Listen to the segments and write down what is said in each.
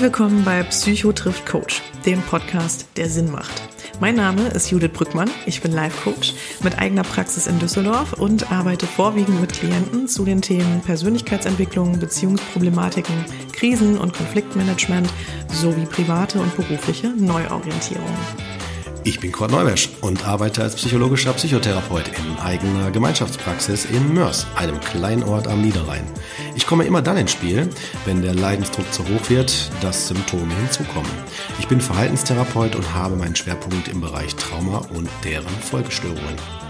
Herzlich willkommen bei Psycho trifft Coach, dem Podcast, der Sinn macht. Mein Name ist Judith Brückmann, ich bin Life Coach mit eigener Praxis in Düsseldorf und arbeite vorwiegend mit Klienten zu den Themen Persönlichkeitsentwicklung, Beziehungsproblematiken, Krisen- und Konfliktmanagement sowie private und berufliche Neuorientierung. Ich bin Kurt Neumesch und arbeite als psychologischer Psychotherapeut in eigener Gemeinschaftspraxis in Mörs, einem kleinen Ort am Niederrhein. Ich komme immer dann ins Spiel, wenn der Leidensdruck zu hoch wird, dass Symptome hinzukommen. Ich bin Verhaltenstherapeut und habe meinen Schwerpunkt im Bereich Trauma und deren Folgestörungen.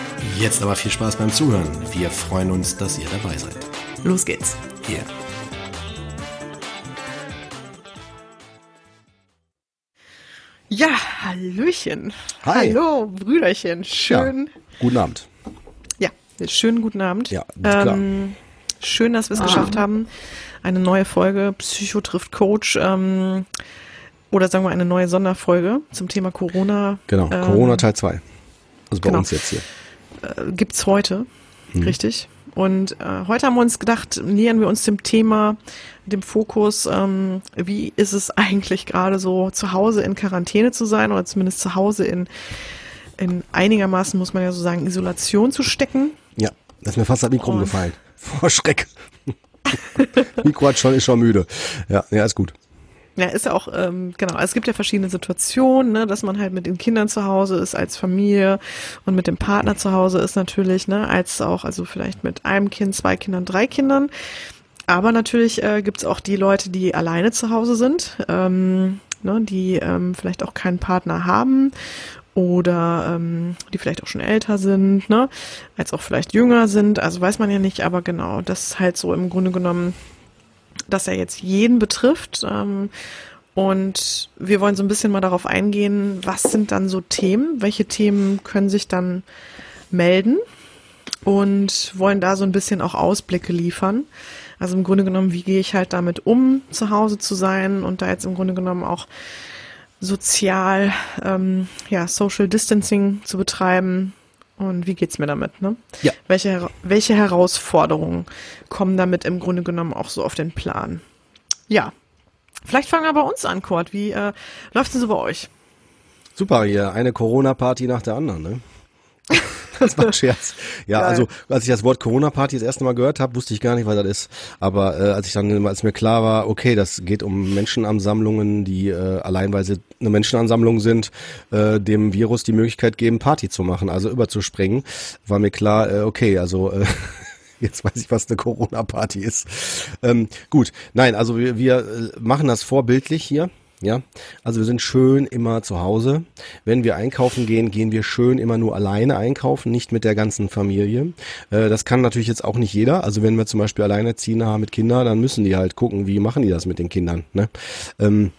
Jetzt aber viel Spaß beim Zuhören. Wir freuen uns, dass ihr dabei seid. Los geht's. Hier. Ja, Hallöchen. Hi. Hallo, Brüderchen. Schön. Ja, guten Abend. Ja, schönen guten Abend. Ja, klar. Ähm, schön, dass wir es geschafft haben. Eine neue Folge Psycho trifft Coach. Ähm, oder sagen wir eine neue Sonderfolge zum Thema Corona. Genau, Ähm, Corona Teil 2. Also bei genau. uns jetzt hier. Äh, gibt's heute, Mhm. richtig? Und äh, heute haben wir uns gedacht, nähern wir uns dem Thema, dem Fokus, ähm, wie ist es eigentlich gerade so zu Hause in Quarantäne zu sein oder zumindest zu Hause in, in einigermaßen, muss man ja so sagen, Isolation zu stecken. Ja, das ist mir fast das Mikro umgefallen. Vor Schreck. Mikro hat schon, ist schon müde. Ja, ja, ist gut. Ja, ist ja auch, ähm, genau, es gibt ja verschiedene Situationen, ne, dass man halt mit den Kindern zu Hause ist als Familie und mit dem Partner zu Hause ist natürlich, ne, als auch, also vielleicht mit einem Kind, zwei Kindern, drei Kindern. Aber natürlich äh, gibt's auch die Leute, die alleine zu Hause sind, ähm, ne, die ähm, vielleicht auch keinen Partner haben oder ähm, die vielleicht auch schon älter sind, ne, als auch vielleicht jünger sind. Also weiß man ja nicht, aber genau, das ist halt so im Grunde genommen dass er jetzt jeden betrifft. Ähm, und wir wollen so ein bisschen mal darauf eingehen, was sind dann so Themen, welche Themen können sich dann melden und wollen da so ein bisschen auch Ausblicke liefern. Also im Grunde genommen, wie gehe ich halt damit um, zu Hause zu sein und da jetzt im Grunde genommen auch sozial, ähm, ja, Social Distancing zu betreiben. Und wie geht's mir damit, ne? Ja. Welche, welche Herausforderungen kommen damit im Grunde genommen auch so auf den Plan? Ja. Vielleicht fangen wir bei uns an, Kurt. Wie äh, läuft's denn so bei euch? Super, hier eine Corona-Party nach der anderen, ne? Das war ein Scherz. Ja, Geil. also als ich das Wort Corona-Party das erste Mal gehört habe, wusste ich gar nicht, was das ist. Aber äh, als ich dann, als mir klar war, okay, das geht um Menschenansammlungen, die äh, allein weil sie eine Menschenansammlung sind, äh, dem Virus die Möglichkeit geben, Party zu machen, also überzuspringen, war mir klar, äh, okay, also äh, Jetzt weiß ich, was eine Corona-Party ist. Ähm, gut, nein, also wir, wir äh, machen das vorbildlich hier. Ja, also wir sind schön immer zu Hause. Wenn wir einkaufen gehen, gehen wir schön immer nur alleine einkaufen, nicht mit der ganzen Familie. Äh, das kann natürlich jetzt auch nicht jeder. Also wenn wir zum Beispiel Alleinerziehende haben mit Kindern, dann müssen die halt gucken, wie machen die das mit den Kindern. Ne? Ähm,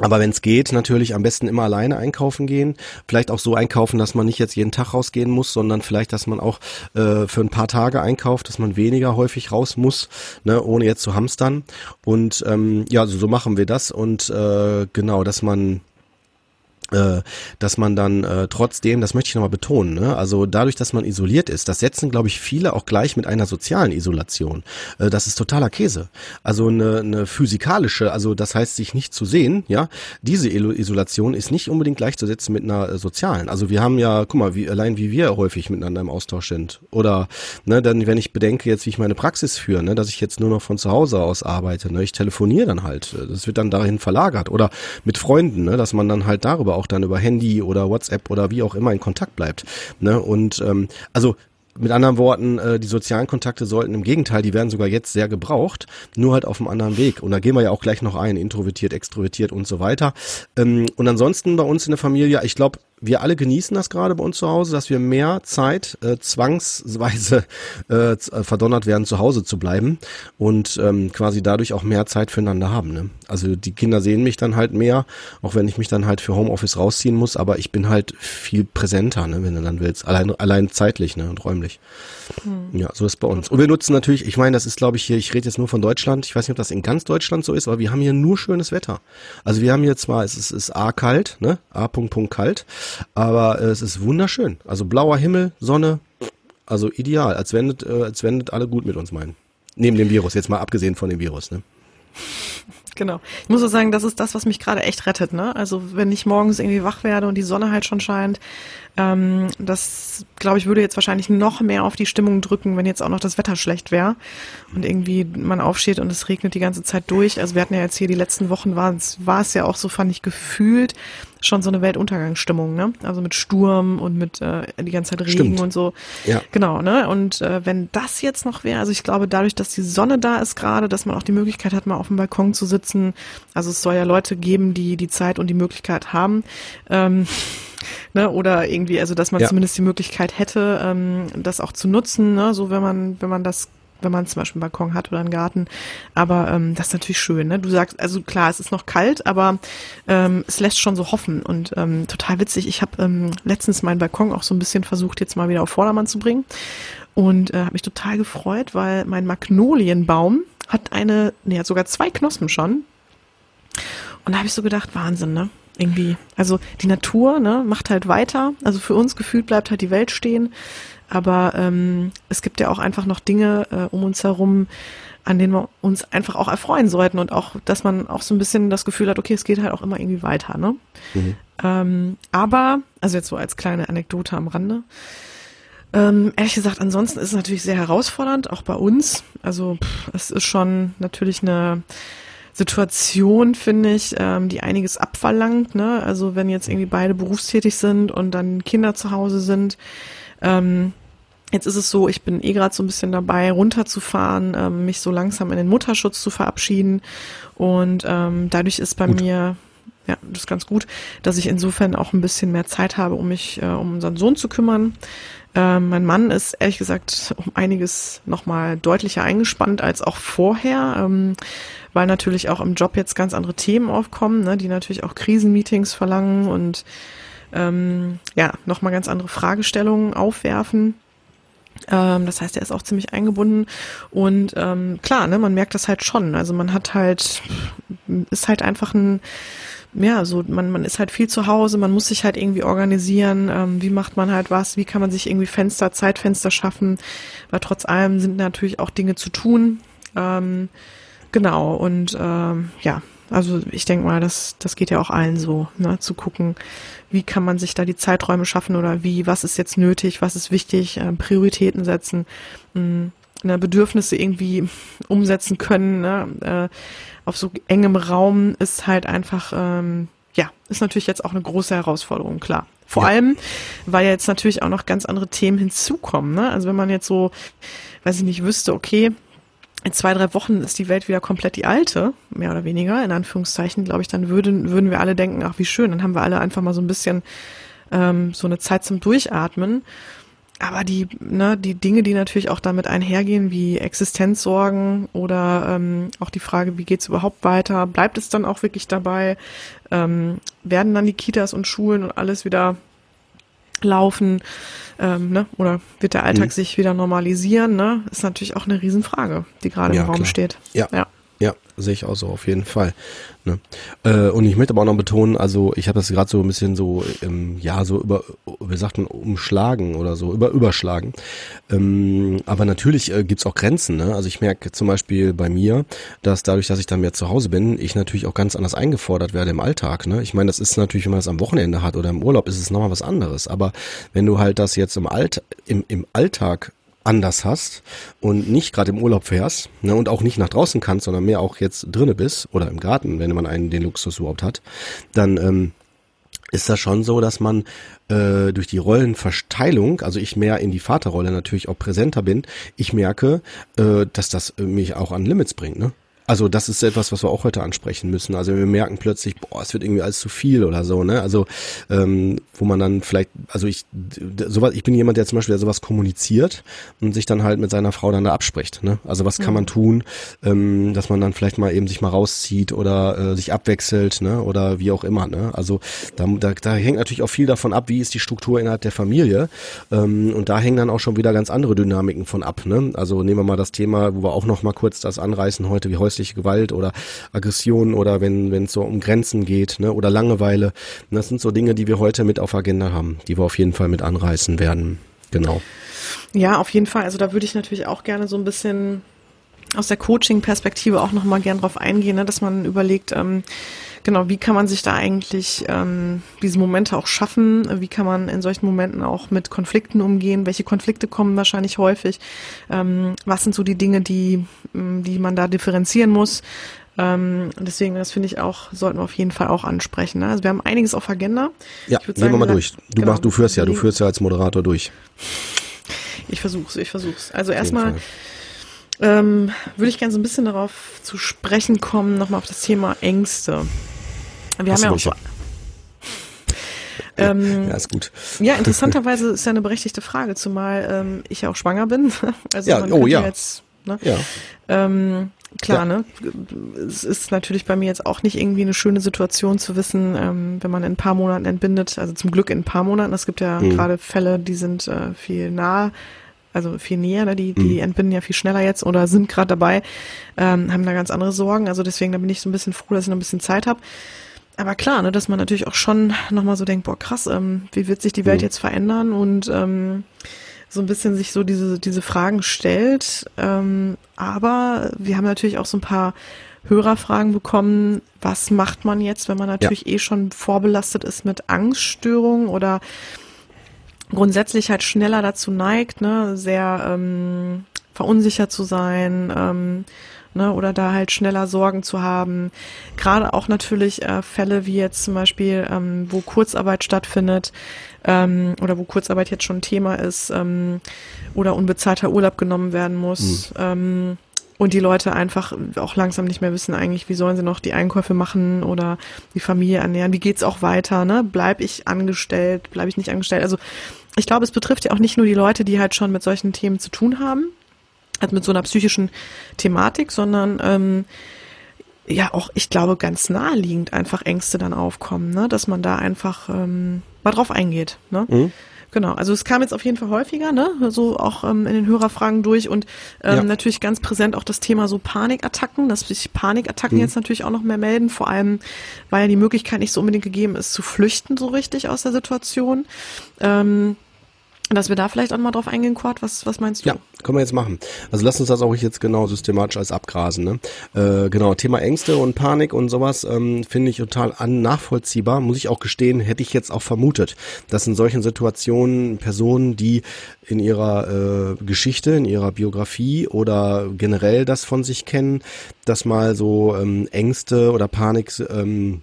aber wenn es geht, natürlich am besten immer alleine einkaufen gehen. Vielleicht auch so einkaufen, dass man nicht jetzt jeden Tag rausgehen muss, sondern vielleicht, dass man auch äh, für ein paar Tage einkauft, dass man weniger häufig raus muss, ne, ohne jetzt zu hamstern. Und ähm, ja, so, so machen wir das. Und äh, genau, dass man äh, dass man dann äh, trotzdem, das möchte ich nochmal betonen, ne? also dadurch, dass man isoliert ist, das setzen, glaube ich, viele auch gleich mit einer sozialen Isolation. Äh, das ist totaler Käse. Also eine, eine physikalische, also das heißt, sich nicht zu sehen, ja, diese Isolation ist nicht unbedingt gleichzusetzen mit einer äh, sozialen. Also wir haben ja, guck mal, wie, allein wie wir häufig miteinander im Austausch sind. Oder, ne, dann, wenn ich bedenke jetzt, wie ich meine Praxis führe, ne, dass ich jetzt nur noch von zu Hause aus arbeite, ne, ich telefoniere dann halt, das wird dann dahin verlagert. Oder mit Freunden, ne, dass man dann halt darüber auch dann über Handy oder WhatsApp oder wie auch immer in Kontakt bleibt. Ne? Und ähm, also mit anderen Worten, äh, die sozialen Kontakte sollten im Gegenteil, die werden sogar jetzt sehr gebraucht, nur halt auf einem anderen Weg. Und da gehen wir ja auch gleich noch ein, introvertiert, extrovertiert und so weiter. Ähm, und ansonsten bei uns in der Familie, ich glaube, wir alle genießen das gerade bei uns zu Hause, dass wir mehr Zeit äh, zwangsweise äh, äh, verdonnert werden, zu Hause zu bleiben und ähm, quasi dadurch auch mehr Zeit füreinander haben. Ne? Also die Kinder sehen mich dann halt mehr, auch wenn ich mich dann halt für Homeoffice rausziehen muss, aber ich bin halt viel präsenter, ne, wenn du dann willst, allein allein zeitlich ne, und räumlich. Hm. Ja, so ist bei uns. Und wir nutzen natürlich, ich meine, das ist glaube ich hier, ich rede jetzt nur von Deutschland, ich weiß nicht, ob das in ganz Deutschland so ist, aber wir haben hier nur schönes Wetter. Also wir haben hier zwar, es ist, es ist A kalt, ne, A Punkt Punkt kalt, aber äh, es ist wunderschön. Also blauer Himmel, Sonne, also ideal, als wendet, äh, als wendet alle gut mit uns meinen. Neben dem Virus, jetzt mal abgesehen von dem Virus, ne? Genau. Ich muss so sagen, das ist das, was mich gerade echt rettet. Ne? Also wenn ich morgens irgendwie wach werde und die Sonne halt schon scheint, ähm, das, glaube ich, würde jetzt wahrscheinlich noch mehr auf die Stimmung drücken, wenn jetzt auch noch das Wetter schlecht wäre und irgendwie man aufsteht und es regnet die ganze Zeit durch. Also wir hatten ja jetzt hier die letzten Wochen, war es, ja auch so, fand ich, gefühlt schon so eine Weltuntergangsstimmung, ne? Also mit Sturm und mit äh, die ganze Zeit Regen Stimmt. und so. Ja. Genau, ne? Und äh, wenn das jetzt noch wäre, also ich glaube, dadurch, dass die Sonne da ist gerade, dass man auch die Möglichkeit hat, mal auf dem Balkon zu sitzen. Also es soll ja Leute geben, die die Zeit und die Möglichkeit haben. Ähm, ne, oder irgendwie, also dass man Ja. zumindest die Möglichkeit hätte, ähm, das auch zu nutzen, ne, so wenn man, wenn man das wenn man zum Beispiel einen Balkon hat oder einen Garten. Aber ähm, das ist natürlich schön. Ne? Du sagst, also klar, es ist noch kalt, aber ähm, es lässt schon so hoffen. Und ähm, total witzig, ich habe ähm, letztens meinen Balkon auch so ein bisschen versucht, jetzt mal wieder auf Vordermann zu bringen. Und äh, habe mich total gefreut, weil mein Magnolienbaum hat eine, nee, hat sogar zwei Knospen schon. Und da habe ich so gedacht, Wahnsinn, ne? Irgendwie. Also die Natur, ne, macht halt weiter. Also für uns gefühlt bleibt halt die Welt stehen. Aber ähm, es gibt ja auch einfach noch Dinge äh, um uns herum, an denen wir uns einfach auch erfreuen sollten und auch, dass man auch so ein bisschen das Gefühl hat, okay, es geht halt auch immer irgendwie weiter, ne? Ähm, aber, also jetzt so als kleine Anekdote am Rande. Ähm, ehrlich gesagt, ansonsten ist es natürlich sehr herausfordernd, auch bei uns. Also pff, es ist schon natürlich eine Situation, finde ich, ähm, die einiges abverlangt. Ne? Also wenn jetzt irgendwie beide berufstätig sind und dann Kinder zu Hause sind. Ähm, jetzt ist es so, ich bin eh gerade so ein bisschen dabei, runterzufahren, ähm, mich so langsam in den Mutterschutz zu verabschieden. Und ähm, dadurch ist bei Gut. mir ja, das ist ganz gut, dass ich insofern auch ein bisschen mehr Zeit habe, um mich äh, um unseren Sohn zu kümmern. Ähm, mein Mann ist ehrlich gesagt um einiges nochmal deutlicher eingespannt als auch vorher, ähm, weil natürlich auch im Job jetzt ganz andere Themen aufkommen, ne, die natürlich auch Krisenmeetings verlangen und ähm, ja, nochmal ganz andere Fragestellungen aufwerfen. Ähm, das heißt, er ist auch ziemlich eingebunden und ähm, klar, ne, man merkt das halt schon. Also man hat halt, ist halt einfach ein, ja, so man, man ist halt viel zu Hause, man muss sich halt irgendwie organisieren, ähm, wie macht man halt was, wie kann man sich irgendwie Fenster, Zeitfenster schaffen, weil trotz allem sind natürlich auch Dinge zu tun. Ähm, genau, und ähm, ja, also ich denke mal, das, das geht ja auch allen so, ne, zu gucken, wie kann man sich da die Zeiträume schaffen oder wie, was ist jetzt nötig, was ist wichtig, ähm, Prioritäten setzen, mh, ne, Bedürfnisse irgendwie umsetzen können, ne, äh, auf so engem Raum ist halt einfach, ähm, ja, ist natürlich jetzt auch eine große Herausforderung, klar. Vor Ja. allem, weil ja jetzt natürlich auch noch ganz andere Themen hinzukommen, ne? Also wenn man jetzt so, weiß ich nicht, wüsste, okay, in zwei, drei Wochen ist die Welt wieder komplett die alte, mehr oder weniger, in Anführungszeichen, glaube ich, dann würden, würden wir alle denken, ach wie schön, dann haben wir alle einfach mal so ein bisschen ähm, so eine Zeit zum Durchatmen. Aber die, ne, die Dinge, die natürlich auch damit einhergehen, wie Existenzsorgen oder ähm, auch die Frage, wie geht's überhaupt weiter, bleibt es dann auch wirklich dabei, ähm, werden dann die Kitas und Schulen und alles wieder laufen, ähm, ne? oder wird der Alltag Mhm. sich wieder normalisieren, ne? ist natürlich auch eine Riesenfrage, die gerade Ja, im Raum klar. steht. Ja. ja. Sehe ich auch so, auf jeden Fall. Ne? Äh, und ich möchte aber auch noch betonen, also ich habe das gerade so ein bisschen so, ähm, ja, so über, wie sagt man, umschlagen oder so, über überschlagen. Ähm, aber natürlich äh, gibt's auch Grenzen. Ne? Also ich merke zum Beispiel bei mir, dass dadurch, dass ich dann mehr zu Hause bin, ich natürlich auch ganz anders eingefordert werde im Alltag. Ne? Ich meine, das ist natürlich, wenn man das am Wochenende hat oder im Urlaub, ist es nochmal was anderes. Aber wenn du halt das jetzt im, Alt, im, im Alltag anders hast und nicht gerade im Urlaub fährst ne, und auch nicht nach draußen kannst, sondern mehr auch jetzt drinne bist oder im Garten, wenn man einen den Luxus überhaupt hat, dann ähm, ist das schon so, dass man äh, durch die Rollenverteilung, also ich mehr in die Vaterrolle natürlich auch präsenter bin, ich merke, äh, dass das mich auch an Limits bringt. Ne? Also das ist etwas, was wir auch heute ansprechen müssen. Also wir merken plötzlich, boah, es wird irgendwie alles zu viel oder so, ne? Also ähm, wo man dann vielleicht, also ich sowas, ich bin jemand, der zum Beispiel sowas kommuniziert und sich dann halt mit seiner Frau dann da abspricht. Ne? Also was kann mhm. man tun, ähm, dass man dann vielleicht mal eben sich mal rauszieht oder äh, sich abwechselt, ne? Oder wie auch immer. Ne? Also da, da, da hängt natürlich auch viel davon ab, wie ist die Struktur innerhalb der Familie. Ähm, und da hängen dann auch schon wieder ganz andere Dynamiken von ab. Ne? Also nehmen wir mal das Thema, wo wir auch noch mal kurz das anreißen heute, wie häuslich häusliche Gewalt oder Aggression oder wenn wenn es so um Grenzen geht ne, oder Langeweile. Das sind so Dinge, die wir heute mit auf Agenda haben, die wir auf jeden Fall mit anreißen werden. Genau. Ja, auf jeden Fall. Also da würde ich natürlich auch gerne so ein bisschen aus der Coaching-Perspektive auch nochmal gern drauf eingehen, ne, dass man überlegt, ähm, genau, wie kann man sich da eigentlich ähm, diese Momente auch schaffen? Wie kann man in solchen Momenten auch mit Konflikten umgehen? Welche Konflikte kommen wahrscheinlich häufig? Ähm, was sind so die Dinge, die, ähm, die man da differenzieren muss? Ähm, deswegen, das finde ich auch, sollten wir auf jeden Fall auch ansprechen. Ne? Also wir haben einiges auf Agenda. Ja, gehen wir mal durch. Du genau, machst, du führst ja, du führst ja als Moderator durch. Ich versuch's, ich versuch's. Also erstmal ähm, würde ich gerne so ein bisschen darauf zu sprechen kommen, nochmal auf das Thema Ängste. Wir haben ja auch. Ähm, ja, ist gut. Ja, interessanterweise ist ja eine berechtigte Frage, zumal ähm, ich ja auch schwanger bin. Also ja, man oh ja. Jetzt, ne? ja. Ähm, klar, ja. ne? Es ist natürlich bei mir jetzt auch nicht irgendwie eine schöne Situation zu wissen, ähm, wenn man in ein paar Monaten entbindet, also zum Glück in ein paar Monaten. Es gibt ja mhm. gerade Fälle, die sind äh, viel nah also viel näher, ne? die, die mhm. entbinden ja viel schneller jetzt oder sind gerade dabei, ähm, haben da ganz andere Sorgen. Also deswegen, da bin ich so ein bisschen froh, dass ich noch ein bisschen Zeit habe. Aber klar, ne, dass man natürlich auch schon nochmal so denkt, boah, krass, ähm, wie wird sich die Welt mhm. jetzt verändern und ähm, so ein bisschen sich so diese, diese Fragen stellt. Ähm, aber wir haben natürlich auch so ein paar Hörerfragen bekommen, was macht man jetzt, wenn man natürlich ja. eh schon vorbelastet ist mit Angststörungen oder grundsätzlich halt schneller dazu neigt, ne, sehr ähm, verunsichert zu sein, ähm, ne, oder da halt schneller Sorgen zu haben. Gerade auch natürlich äh, Fälle wie jetzt zum Beispiel, ähm, wo Kurzarbeit stattfindet ähm, oder wo Kurzarbeit jetzt schon ein Thema ist ähm, oder unbezahlter Urlaub genommen werden muss. Mhm. Ähm, und die Leute einfach auch langsam nicht mehr wissen eigentlich, wie sollen sie noch die Einkäufe machen oder die Familie ernähren, wie geht's auch weiter, ne? Bleib ich angestellt, bleib ich nicht angestellt? Also ich glaube, es betrifft ja auch nicht nur die Leute, die halt schon mit solchen Themen zu tun haben, also mit so einer psychischen Thematik, sondern ähm, ja auch, ich glaube, ganz naheliegend einfach Ängste dann aufkommen, ne? dass man da einfach ähm, mal drauf eingeht. Ne? Mhm. Genau, also es kam jetzt auf jeden Fall häufiger, ne? So auch ähm, in den Hörerfragen durch und ähm, ja. natürlich ganz präsent auch das Thema so Panikattacken, dass sich Panikattacken mhm. jetzt natürlich auch noch mehr melden, vor allem weil ja die Möglichkeit nicht so unbedingt gegeben ist, zu flüchten so richtig aus der Situation. Ähm, dass wir da vielleicht auch mal drauf eingehen, Quad, was, was meinst du? Ja, können wir jetzt machen. Also lass uns das auch jetzt genau systematisch als abgrasen. Ne? Äh, genau, Thema Ängste und Panik und sowas ähm, finde ich total an nachvollziehbar. Muss ich auch gestehen, hätte ich jetzt auch vermutet, dass in solchen Situationen Personen, die in ihrer äh, Geschichte, in ihrer Biografie oder generell das von sich kennen, dass mal so ähm, Ängste oder Panik ähm,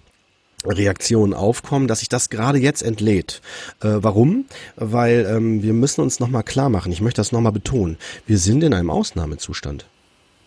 Reaktionen aufkommen, dass sich das gerade jetzt entlädt. Äh, warum? Weil ähm, wir müssen uns nochmal klar machen, ich möchte das nochmal betonen, wir sind in einem Ausnahmezustand.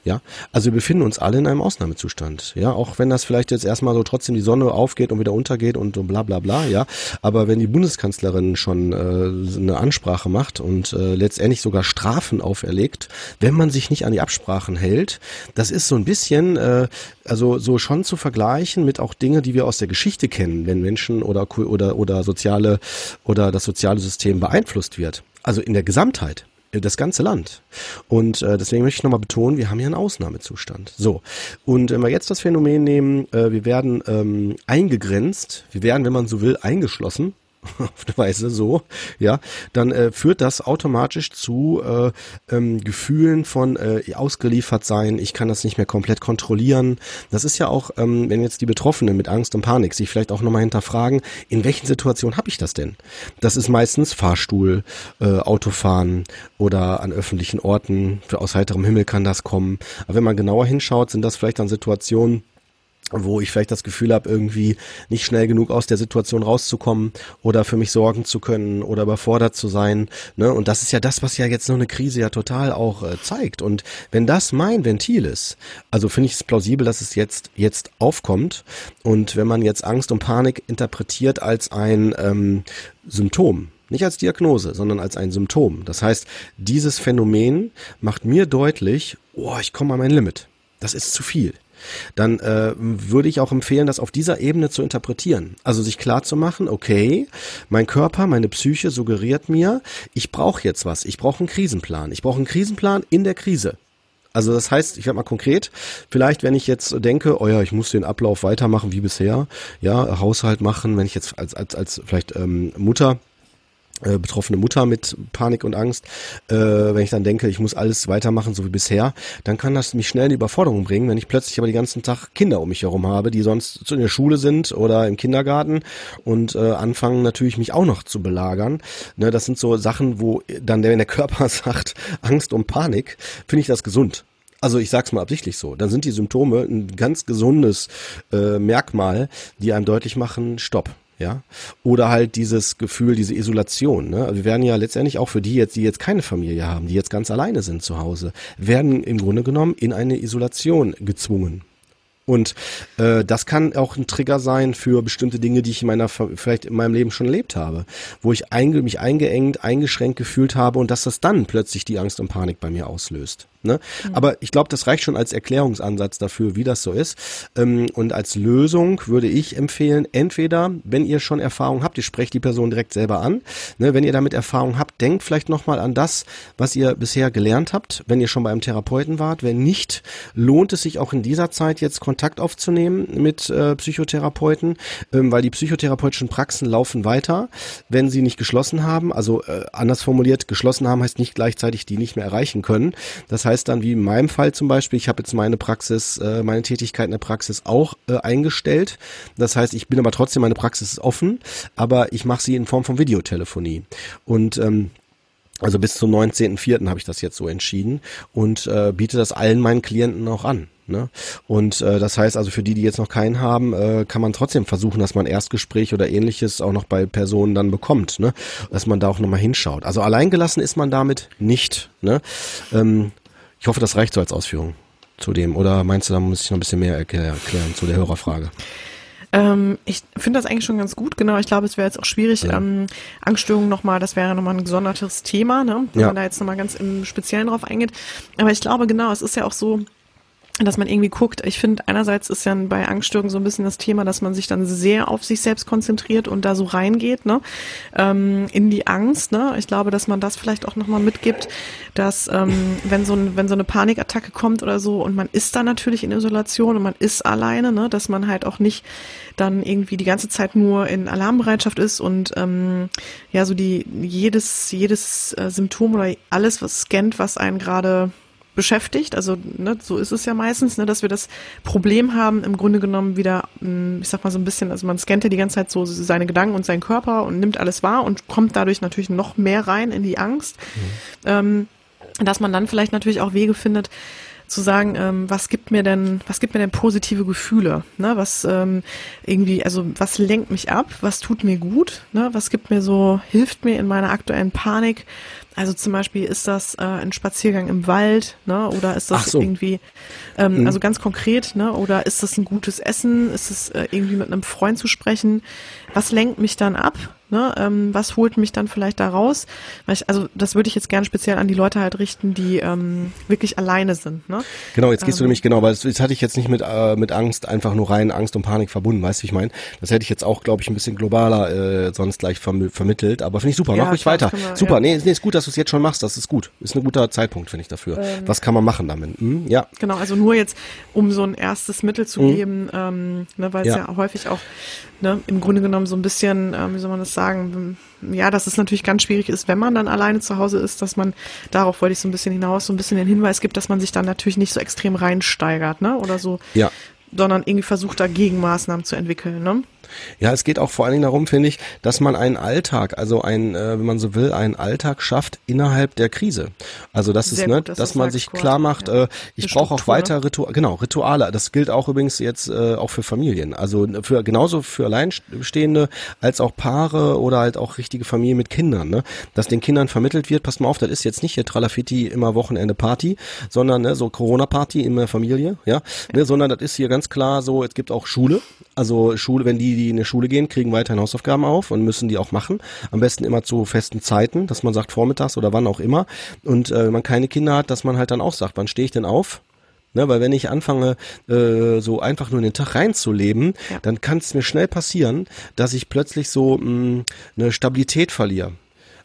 Ja, also wir befinden uns alle in einem Ausnahmezustand. Ja, auch wenn das vielleicht jetzt erstmal so trotzdem die Sonne aufgeht und wieder untergeht und, und bla bla bla, ja. Aber wenn die Bundeskanzlerin schon äh, eine Ansprache macht und äh, letztendlich sogar Strafen auferlegt, wenn man sich nicht an die Absprachen hält, das ist so ein bisschen, äh, also so schon zu vergleichen mit auch Dinge, die wir aus der Geschichte kennen, wenn Menschen oder oder oder soziale oder das soziale System beeinflusst wird. Also in der Gesamtheit das ganze Land. Und äh, deswegen möchte ich nochmal betonen, wir haben hier einen Ausnahmezustand. So, und wenn wir jetzt das Phänomen nehmen, äh, wir werden ähm, eingegrenzt, wir werden, wenn man so will, eingeschlossen auf eine Weise so, ja, dann äh, führt das automatisch zu äh, ähm, Gefühlen von äh, ausgeliefert sein, ich kann das nicht mehr komplett kontrollieren. Das ist ja auch, ähm, wenn jetzt die Betroffenen mit Angst und Panik sich vielleicht auch nochmal hinterfragen, in welchen Situationen habe ich das denn? Das ist meistens Fahrstuhl, äh, Autofahren oder an öffentlichen Orten, aus heiterem Himmel kann das kommen. Aber wenn man genauer hinschaut, sind das vielleicht dann Situationen, wo ich vielleicht das Gefühl habe, irgendwie nicht schnell genug aus der Situation rauszukommen oder für mich sorgen zu können oder überfordert zu sein. Ne? Und das ist ja das, was ja jetzt noch eine Krise ja total auch äh, zeigt. Und wenn das mein Ventil ist, also finde ich es plausibel, dass es jetzt jetzt aufkommt. Und wenn man jetzt Angst und Panik interpretiert als ein ähm, Symptom, nicht als Diagnose, sondern als ein Symptom. Das heißt, dieses Phänomen macht mir deutlich, oh, ich komme an mein Limit. Das ist zu viel dann äh, würde ich auch empfehlen, das auf dieser Ebene zu interpretieren. Also sich klar zu machen, okay, mein Körper, meine Psyche suggeriert mir, ich brauche jetzt was, ich brauche einen Krisenplan. Ich brauche einen Krisenplan in der Krise. Also das heißt, ich werde mal konkret, vielleicht wenn ich jetzt denke, oh ja, ich muss den Ablauf weitermachen wie bisher, ja, Haushalt machen, wenn ich jetzt als, als, als vielleicht ähm, Mutter äh, betroffene Mutter mit Panik und Angst, äh, wenn ich dann denke, ich muss alles weitermachen, so wie bisher, dann kann das mich schnell in die Überforderung bringen, wenn ich plötzlich aber die ganzen Tag Kinder um mich herum habe, die sonst in der Schule sind oder im Kindergarten und äh, anfangen natürlich mich auch noch zu belagern. Ne, das sind so Sachen, wo dann der, wenn der Körper sagt, Angst und Panik, finde ich das gesund. Also ich sag's mal absichtlich so. Dann sind die Symptome ein ganz gesundes äh, Merkmal, die einem deutlich machen, stopp ja, oder halt dieses Gefühl, diese Isolation. Ne? Also wir werden ja letztendlich auch für die jetzt, die jetzt keine Familie haben, die jetzt ganz alleine sind zu Hause, werden im Grunde genommen in eine Isolation gezwungen. Und äh, das kann auch ein Trigger sein für bestimmte Dinge, die ich in meiner vielleicht in meinem Leben schon erlebt habe, wo ich einge mich eingeengt, eingeschränkt gefühlt habe und dass das dann plötzlich die Angst und Panik bei mir auslöst. Ne? Mhm. Aber ich glaube, das reicht schon als Erklärungsansatz dafür, wie das so ist. Ähm, und als Lösung würde ich empfehlen, entweder, wenn ihr schon Erfahrung habt, ihr sprecht die Person direkt selber an. Ne? Wenn ihr damit Erfahrung habt, denkt vielleicht nochmal an das, was ihr bisher gelernt habt, wenn ihr schon bei einem Therapeuten wart. Wenn nicht, lohnt es sich auch in dieser Zeit jetzt Kontakt aufzunehmen mit äh, Psychotherapeuten, ähm, weil die psychotherapeutischen Praxen laufen weiter, wenn sie nicht geschlossen haben. Also äh, anders formuliert, geschlossen haben heißt nicht gleichzeitig die nicht mehr erreichen können. Das heißt, heißt dann, wie in meinem Fall zum Beispiel, ich habe jetzt meine Praxis, äh, meine Tätigkeit in der Praxis auch äh, eingestellt. Das heißt, ich bin aber trotzdem, meine Praxis ist offen, aber ich mache sie in Form von Videotelefonie. Und ähm, also bis zum 19.04. habe ich das jetzt so entschieden und äh, biete das allen meinen Klienten auch an. Ne? Und äh, das heißt also für die, die jetzt noch keinen haben, äh, kann man trotzdem versuchen, dass man Erstgespräch oder ähnliches auch noch bei Personen dann bekommt, ne? dass man da auch nochmal hinschaut. Also alleingelassen ist man damit nicht. Ne? Ähm, ich hoffe, das reicht so als Ausführung zu dem. Oder meinst du, da muss ich noch ein bisschen mehr erklären, zu der Hörerfrage? Ähm, ich finde das eigentlich schon ganz gut. Genau, ich glaube, es wäre jetzt auch schwierig, ja. ähm, Angststörungen nochmal, das wäre nochmal ein gesondertes Thema, ne? wenn ja. man da jetzt nochmal ganz im Speziellen drauf eingeht. Aber ich glaube, genau, es ist ja auch so, dass man irgendwie guckt. Ich finde, einerseits ist ja bei Angststörungen so ein bisschen das Thema, dass man sich dann sehr auf sich selbst konzentriert und da so reingeht, ne, ähm, in die Angst, ne. Ich glaube, dass man das vielleicht auch nochmal mitgibt, dass ähm, wenn so ein, wenn so eine Panikattacke kommt oder so und man ist da natürlich in Isolation und man ist alleine, ne, dass man halt auch nicht dann irgendwie die ganze Zeit nur in Alarmbereitschaft ist und ähm, ja so die jedes jedes äh, Symptom oder alles was scannt, was einen gerade beschäftigt. Also ne, so ist es ja meistens, ne, dass wir das Problem haben, im Grunde genommen wieder, hm, ich sag mal so ein bisschen, also man scannt ja die ganze Zeit so seine Gedanken und seinen Körper und nimmt alles wahr und kommt dadurch natürlich noch mehr rein in die Angst, mhm. ähm, dass man dann vielleicht natürlich auch Wege findet, zu sagen, ähm, was gibt mir denn, was gibt mir denn positive Gefühle? Ne? Was ähm, irgendwie, also was lenkt mich ab? Was tut mir gut? Ne? Was gibt mir so, hilft mir in meiner aktuellen Panik? Also zum Beispiel ist das äh, ein Spaziergang im Wald, ne? Oder ist das so. irgendwie, ähm, mhm. also ganz konkret, ne? Oder ist das ein gutes Essen? Ist es äh, irgendwie mit einem Freund zu sprechen? Was lenkt mich dann ab? Ne? Ähm, was holt mich dann vielleicht da raus? Ich, also das würde ich jetzt gerne speziell an die Leute halt richten, die ähm, wirklich alleine sind. Ne? Genau, jetzt gehst ähm, du nämlich genau, weil das, das hatte ich jetzt nicht mit äh, mit Angst einfach nur rein Angst und Panik verbunden, weißt du, wie ich meine? Das hätte ich jetzt auch, glaube ich, ein bisschen globaler äh, sonst gleich verm vermittelt. Aber finde ich super, ja, mach ruhig weiter. Wir, super, ja. nee, nee, ist gut, dass du es jetzt schon machst. Das ist gut, ist ein guter Zeitpunkt, finde ich dafür. Ähm, Was kann man machen damit? Hm? Ja. Genau, also nur jetzt, um so ein erstes Mittel zu mhm. geben, ähm, ne, weil es ja. ja häufig auch ne, im Grunde genommen so ein bisschen, ähm, wie soll man das sagen, ja, dass es natürlich ganz schwierig ist, wenn man dann alleine zu Hause ist, dass man, darauf wollte ich so ein bisschen hinaus, so ein bisschen den Hinweis gibt, dass man sich dann natürlich nicht so extrem reinsteigert, ne, oder so, ja. sondern irgendwie versucht, da Gegenmaßnahmen zu entwickeln, ne. Ja, es geht auch vor allen Dingen darum, finde ich, dass man einen Alltag, also ein, äh, wenn man so will, einen Alltag schafft innerhalb der Krise. Also das Sehr ist, ne, gut, dass, dass man sich klar macht, ja. äh, ich brauche auch weiter Rituale, genau, Rituale. Das gilt auch übrigens jetzt äh, auch für Familien. Also für genauso für Alleinstehende als auch Paare oder halt auch richtige Familien mit Kindern, ne? Dass den Kindern vermittelt wird, passt mal auf, das ist jetzt nicht hier Tralafiti immer Wochenende Party, sondern ne, so Corona-Party in der Familie, ja, ne, sondern das ist hier ganz klar so, es gibt auch Schule, also Schule, wenn die, die in eine Schule gehen, kriegen weiterhin Hausaufgaben auf und müssen die auch machen. Am besten immer zu festen Zeiten, dass man sagt vormittags oder wann auch immer. Und äh, wenn man keine Kinder hat, dass man halt dann auch sagt, wann stehe ich denn auf? Ne, weil wenn ich anfange, äh, so einfach nur in den Tag reinzuleben, ja. dann kann es mir schnell passieren, dass ich plötzlich so mh, eine Stabilität verliere.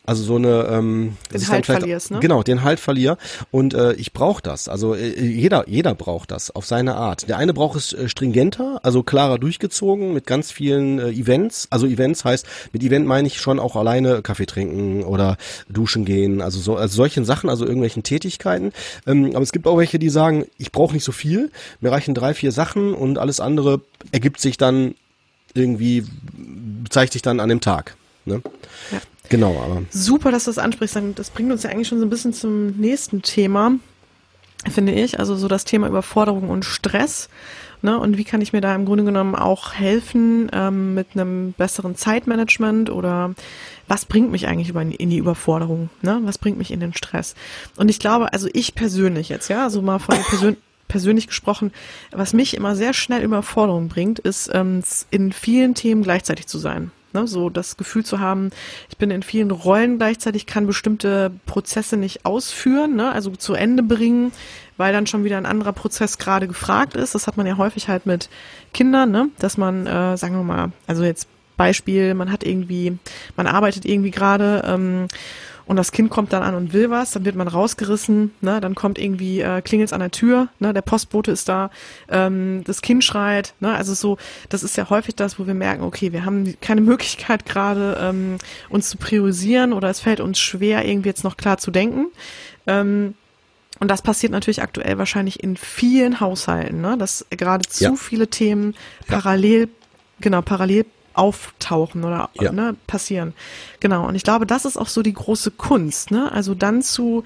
Also so eine ähm, den Halt verlierst, ne? Genau, den Halt verlier und äh, ich brauche das. Also äh, jeder jeder braucht das auf seine Art. Der eine braucht es äh, stringenter, also klarer durchgezogen mit ganz vielen äh, Events. Also Events heißt mit Event meine ich schon auch alleine Kaffee trinken oder duschen gehen, also so also solchen Sachen, also irgendwelchen Tätigkeiten. Ähm, aber es gibt auch welche, die sagen, ich brauche nicht so viel, mir reichen drei vier Sachen und alles andere ergibt sich dann irgendwie zeigt sich dann an dem Tag. Ne? Ja. Genau, aber. Super, dass du das ansprichst. Das bringt uns ja eigentlich schon so ein bisschen zum nächsten Thema, finde ich. Also so das Thema Überforderung und Stress. Ne? Und wie kann ich mir da im Grunde genommen auch helfen ähm, mit einem besseren Zeitmanagement oder was bringt mich eigentlich in die Überforderung? Ne? Was bringt mich in den Stress? Und ich glaube, also ich persönlich jetzt, ja, also mal von persönlich persönlich gesprochen, was mich immer sehr schnell Überforderung bringt, ist ähm, in vielen Themen gleichzeitig zu sein. Ne? So das Gefühl zu haben, ich bin in vielen Rollen gleichzeitig, kann bestimmte Prozesse nicht ausführen, ne? also zu Ende bringen, weil dann schon wieder ein anderer Prozess gerade gefragt ist. Das hat man ja häufig halt mit Kindern, ne? dass man, äh, sagen wir mal, also jetzt Beispiel, man hat irgendwie, man arbeitet irgendwie gerade ähm, und das Kind kommt dann an und will was, dann wird man rausgerissen, ne, dann kommt irgendwie, äh, klingelt an der Tür, ne, der Postbote ist da, ähm, das Kind schreit, ne, also so, das ist ja häufig das, wo wir merken, okay, wir haben keine Möglichkeit gerade, ähm, uns zu priorisieren oder es fällt uns schwer, irgendwie jetzt noch klar zu denken. Ähm, und das passiert natürlich aktuell wahrscheinlich in vielen Haushalten, ne? dass gerade zu ja. viele Themen parallel, ja. genau, parallel auftauchen oder ja. ne, passieren. Genau. Und ich glaube, das ist auch so die große Kunst, ne? Also dann zu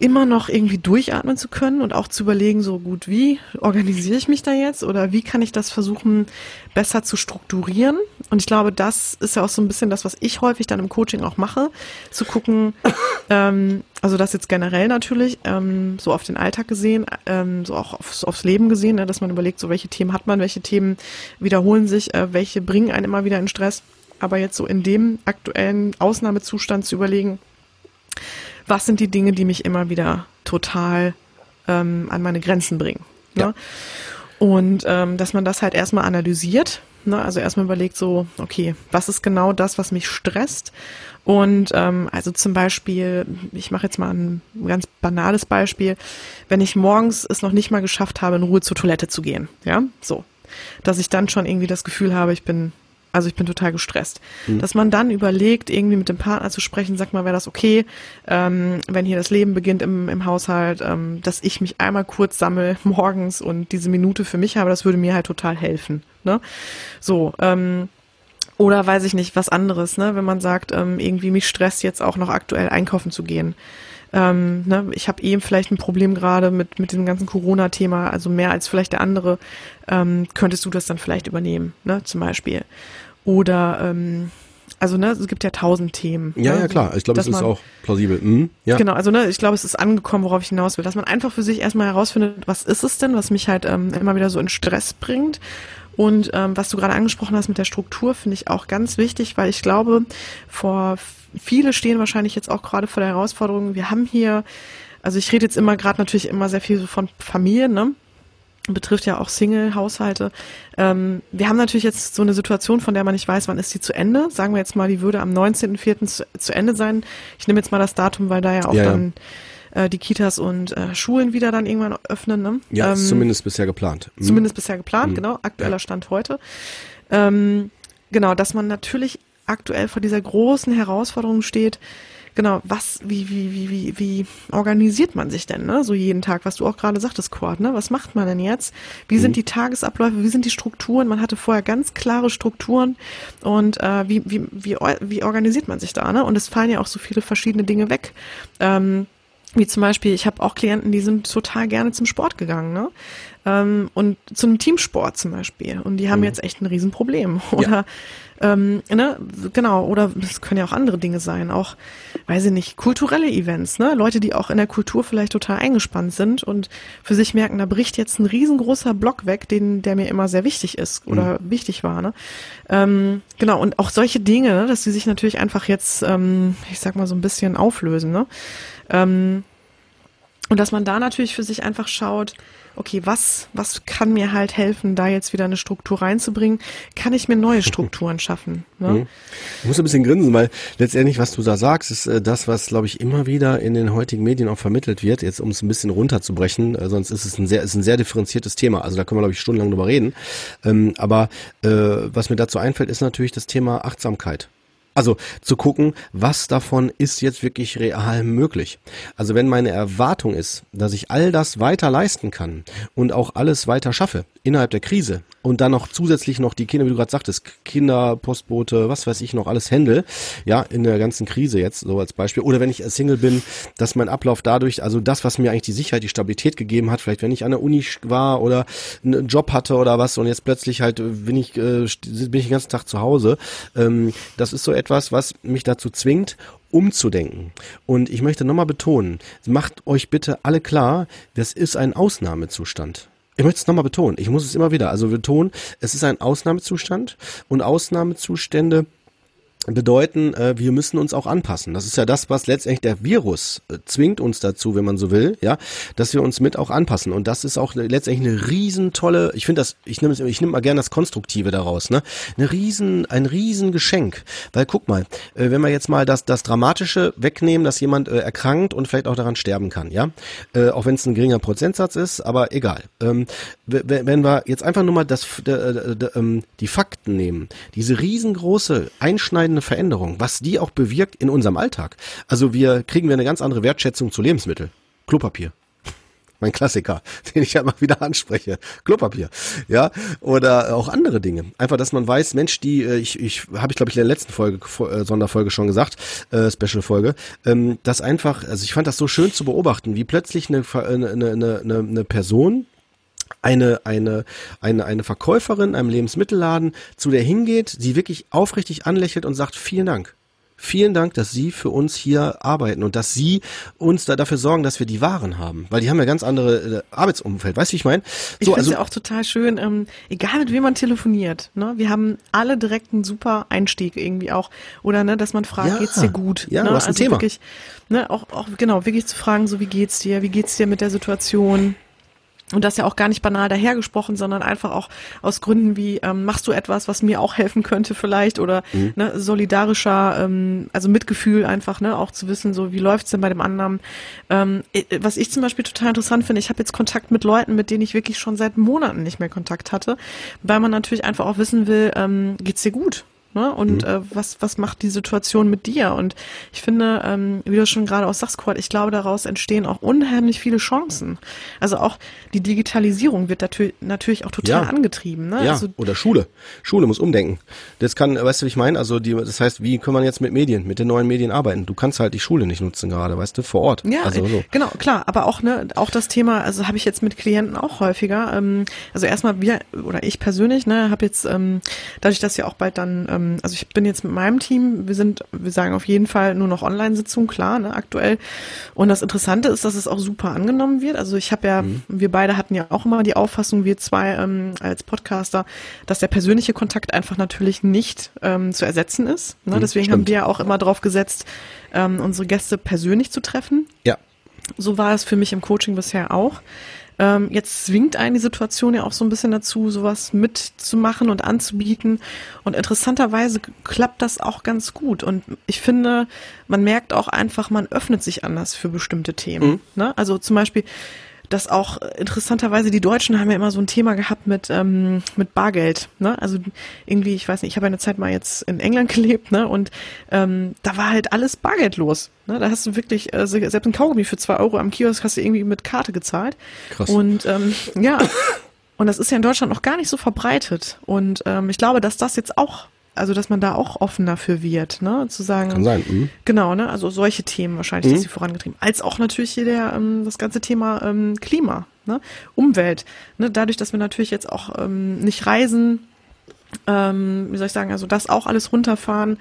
immer noch irgendwie durchatmen zu können und auch zu überlegen, so gut, wie organisiere ich mich da jetzt oder wie kann ich das versuchen, besser zu strukturieren. Und ich glaube, das ist ja auch so ein bisschen das, was ich häufig dann im Coaching auch mache, zu gucken, ähm, also das jetzt generell natürlich, ähm, so auf den Alltag gesehen, ähm, so auch aufs, aufs Leben gesehen, ne, dass man überlegt, so welche Themen hat man, welche Themen wiederholen sich, äh, welche bringen einen immer wieder in Stress. Aber jetzt so in dem aktuellen Ausnahmezustand zu überlegen, was sind die Dinge, die mich immer wieder total ähm, an meine Grenzen bringen. Ne? Ja. Und ähm, dass man das halt erstmal analysiert, ne? also erstmal überlegt so, okay, was ist genau das, was mich stresst? Und ähm, also zum Beispiel, ich mache jetzt mal ein ganz banales Beispiel, wenn ich morgens es noch nicht mal geschafft habe, in Ruhe zur Toilette zu gehen, ja, so, dass ich dann schon irgendwie das Gefühl habe, ich bin also ich bin total gestresst. Mhm. Dass man dann überlegt, irgendwie mit dem Partner zu sprechen, sag mal, wäre das okay, ähm, wenn hier das Leben beginnt im, im Haushalt, ähm, dass ich mich einmal kurz sammel morgens und diese Minute für mich habe, das würde mir halt total helfen. Ne? So, ähm, oder weiß ich nicht, was anderes, ne? Wenn man sagt, ähm, irgendwie mich stresst jetzt auch noch aktuell einkaufen zu gehen. Ähm, ne, ich habe eben vielleicht ein Problem gerade mit, mit dem ganzen Corona-Thema, also mehr als vielleicht der andere, ähm, könntest du das dann vielleicht übernehmen, ne, zum Beispiel. Oder ähm, also ne, es gibt ja tausend Themen. Ja, ne? ja klar. Ich glaube, das ist auch plausibel. Mhm, ja. Genau, also ne, ich glaube, es ist angekommen, worauf ich hinaus will, dass man einfach für sich erstmal herausfindet, was ist es denn, was mich halt ähm, immer wieder so in Stress bringt. Und ähm, was du gerade angesprochen hast mit der Struktur, finde ich auch ganz wichtig, weil ich glaube, vor viele stehen wahrscheinlich jetzt auch gerade vor der Herausforderung. Wir haben hier, also ich rede jetzt immer gerade natürlich immer sehr viel so von Familien, ne? betrifft ja auch Single-Haushalte. Ähm, wir haben natürlich jetzt so eine Situation, von der man nicht weiß, wann ist die zu Ende. Sagen wir jetzt mal, die würde am 19.04. Zu, zu, Ende sein. Ich nehme jetzt mal das Datum, weil da ja auch ja, dann. Äh, die Kitas und äh, Schulen wieder dann irgendwann öffnen. Ne? Ja, ähm, zumindest bisher geplant. Zumindest bisher geplant, mhm. genau. Aktueller ja. Stand heute. Ähm, genau, dass man natürlich aktuell vor dieser großen Herausforderung steht, genau, was, wie, wie, wie, wie, wie organisiert man sich denn, ne? So jeden Tag, was du auch gerade sagtest, Cord, ne? Was macht man denn jetzt? Wie mhm. sind die Tagesabläufe, wie sind die Strukturen? Man hatte vorher ganz klare Strukturen und äh, wie, wie, wie, wie organisiert man sich da, ne? Und es fallen ja auch so viele verschiedene Dinge weg. Ähm, wie zum Beispiel, ich habe auch Klienten, die sind total gerne zum Sport gegangen, ne? Ähm, und zum Teamsport zum Beispiel. Und die haben mhm. jetzt echt ein Riesenproblem. Oder ja. Ähm, ne, genau, oder es können ja auch andere Dinge sein, auch, weiß ich nicht, kulturelle Events, ne? Leute, die auch in der Kultur vielleicht total eingespannt sind und für sich merken, da bricht jetzt ein riesengroßer Block weg, den, der mir immer sehr wichtig ist oder mhm. wichtig war, ne? Ähm, genau, und auch solche Dinge, ne, dass die sich natürlich einfach jetzt, ähm, ich sag mal, so ein bisschen auflösen, ne? Ähm, und dass man da natürlich für sich einfach schaut, okay, was, was kann mir halt helfen, da jetzt wieder eine Struktur reinzubringen? Kann ich mir neue Strukturen schaffen? Ne? Mhm. Ich muss ein bisschen grinsen, weil letztendlich, was du da sagst, ist äh, das, was, glaube ich, immer wieder in den heutigen Medien auch vermittelt wird, jetzt um es ein bisschen runterzubrechen, äh, sonst ist es ein sehr, ist ein sehr differenziertes Thema. Also da können wir, glaube ich, stundenlang drüber reden. Ähm, aber äh, was mir dazu einfällt, ist natürlich das Thema Achtsamkeit. Also zu gucken, was davon ist jetzt wirklich real möglich. Also wenn meine Erwartung ist, dass ich all das weiter leisten kann und auch alles weiter schaffe innerhalb der Krise und dann noch zusätzlich noch die Kinder, wie du gerade sagtest, Kinder, Postbote, was weiß ich noch, alles Händel, ja, in der ganzen Krise jetzt, so als Beispiel. Oder wenn ich Single bin, dass mein Ablauf dadurch, also das, was mir eigentlich die Sicherheit, die Stabilität gegeben hat, vielleicht wenn ich an der Uni war oder einen Job hatte oder was und jetzt plötzlich halt bin ich, äh, bin ich den ganzen Tag zu Hause, ähm, das ist so etwas, was mich dazu zwingt, umzudenken. Und ich möchte nochmal betonen, macht euch bitte alle klar, das ist ein Ausnahmezustand. Ich möchte es nochmal betonen, ich muss es immer wieder, also betonen, es ist ein Ausnahmezustand und Ausnahmezustände bedeuten, äh, wir müssen uns auch anpassen. Das ist ja das, was letztendlich der Virus äh, zwingt uns dazu, wenn man so will, ja, dass wir uns mit auch anpassen. Und das ist auch letztendlich eine riesen tolle, ich finde das, ich nehme ich nehme mal gerne das Konstruktive daraus, ne? Eine riesen, ein riesen Geschenk. Weil guck mal, äh, wenn wir jetzt mal das, das Dramatische wegnehmen, dass jemand äh, erkrankt und vielleicht auch daran sterben kann, ja, äh, auch wenn es ein geringer Prozentsatz ist, aber egal. Ähm, wenn wir jetzt einfach nur mal das, ähm, die Fakten nehmen, diese riesengroße einschneidende Veränderung, was die auch bewirkt in unserem Alltag. Also wir kriegen wir eine ganz andere Wertschätzung zu Lebensmitteln. Klopapier. Mein Klassiker, den ich ja immer wieder anspreche. Klopapier. Ja, oder auch andere Dinge. Einfach, dass man weiß, Mensch, die, äh, ich, ich habe ich glaube ich in der letzten Folge, äh, Sonderfolge schon gesagt, äh, Special-Folge, ähm, dass einfach, also ich fand das so schön zu beobachten, wie plötzlich eine, eine, eine, eine, eine Person, eine, eine, eine, eine Verkäuferin einem Lebensmittelladen zu der hingeht, sie wirklich aufrichtig anlächelt und sagt, vielen Dank. Vielen Dank, dass Sie für uns hier arbeiten und dass Sie uns da dafür sorgen, dass wir die Waren haben, weil die haben ja ganz andere äh, Arbeitsumfeld. Weißt du, wie ich meine? So, ich finde also, ja auch total schön, ähm, egal mit wem man telefoniert. Ne? Wir haben alle direkt einen super Einstieg irgendwie auch. Oder ne, dass man fragt, ja, geht's dir gut? Ja, ne? was ein also Thema. Wirklich, ne, auch, auch genau, wirklich zu fragen, so wie geht's dir? Wie geht's dir mit der Situation? Und das ja auch gar nicht banal dahergesprochen, sondern einfach auch aus Gründen wie, ähm, machst du etwas, was mir auch helfen könnte vielleicht oder mhm. ne, solidarischer, ähm, also Mitgefühl einfach, ne, auch zu wissen, so wie läuft's denn bei dem anderen. Ähm, was ich zum Beispiel total interessant finde, ich habe jetzt Kontakt mit Leuten, mit denen ich wirklich schon seit Monaten nicht mehr Kontakt hatte, weil man natürlich einfach auch wissen will, ähm, geht's dir gut? Ne? Und mhm. äh, was, was macht die Situation mit dir? Und ich finde, ähm, wie du schon gerade auch sagst, Kurt, ich glaube, daraus entstehen auch unheimlich viele Chancen. Also auch die Digitalisierung wird natürlich, natürlich auch total ja. angetrieben. Ne? Ja, also, oder Schule. Schule muss umdenken. Das kann, weißt du, wie ich meine? Also die, das heißt, wie kann man jetzt mit Medien, mit den neuen Medien arbeiten? Du kannst halt die Schule nicht nutzen gerade, weißt du, vor Ort. Ja, also, so. genau, klar. Aber auch, ne, auch das Thema, also habe ich jetzt mit Klienten auch häufiger. Ähm, also erstmal wir, oder ich persönlich, ne, habe jetzt, ähm, dadurch, dass ja auch bald dann ähm, ähm, also ich bin jetzt mit meinem Team, wir sind, wir sagen auf jeden Fall nur noch Online-Sitzungen, klar, ne, aktuell. Und das Interessante ist, dass es auch super angenommen wird. Also ich habe ja, mhm. wir beide hatten ja auch immer die Auffassung, wir zwei ähm, als Podcaster, dass der persönliche Kontakt einfach natürlich nicht ähm, zu ersetzen ist. Ne? Mhm, Deswegen stimmt. haben wir ja auch immer darauf gesetzt, ähm, unsere Gäste persönlich zu treffen. Ja. So war es für mich im Coaching bisher auch. Ähm, jetzt zwingt einen die Situation ja auch so ein bisschen dazu, sowas mitzumachen und anzubieten. Und interessanterweise klappt das auch ganz gut. Und ich finde, man merkt auch einfach, man öffnet sich anders für bestimmte Themen. Mhm. Ne? Also zum Beispiel, dass auch interessanterweise die Deutschen haben ja immer so ein Thema gehabt mit ähm, mit Bargeld. Ne? Also irgendwie, ich weiß nicht, ich habe eine Zeit mal jetzt in England gelebt, ne? Und ähm, da war halt alles bargeldlos. Ne? Da hast du wirklich äh, selbst ein Kaugummi für zwei Euro am Kiosk hast du irgendwie mit Karte gezahlt. Krass. Und ähm, ja. Und das ist ja in Deutschland noch gar nicht so verbreitet. Und ähm, ich glaube, dass das jetzt auch also dass man da auch offener für wird, ne, zu sagen. Kann sein. Mhm. Genau, ne, also solche Themen wahrscheinlich, mhm. dass sie vorangetrieben. Als auch natürlich hier der ähm, das ganze Thema ähm, Klima, ne, Umwelt, ne, dadurch, dass wir natürlich jetzt auch ähm, nicht reisen, ähm, wie soll ich sagen, also das auch alles runterfahren,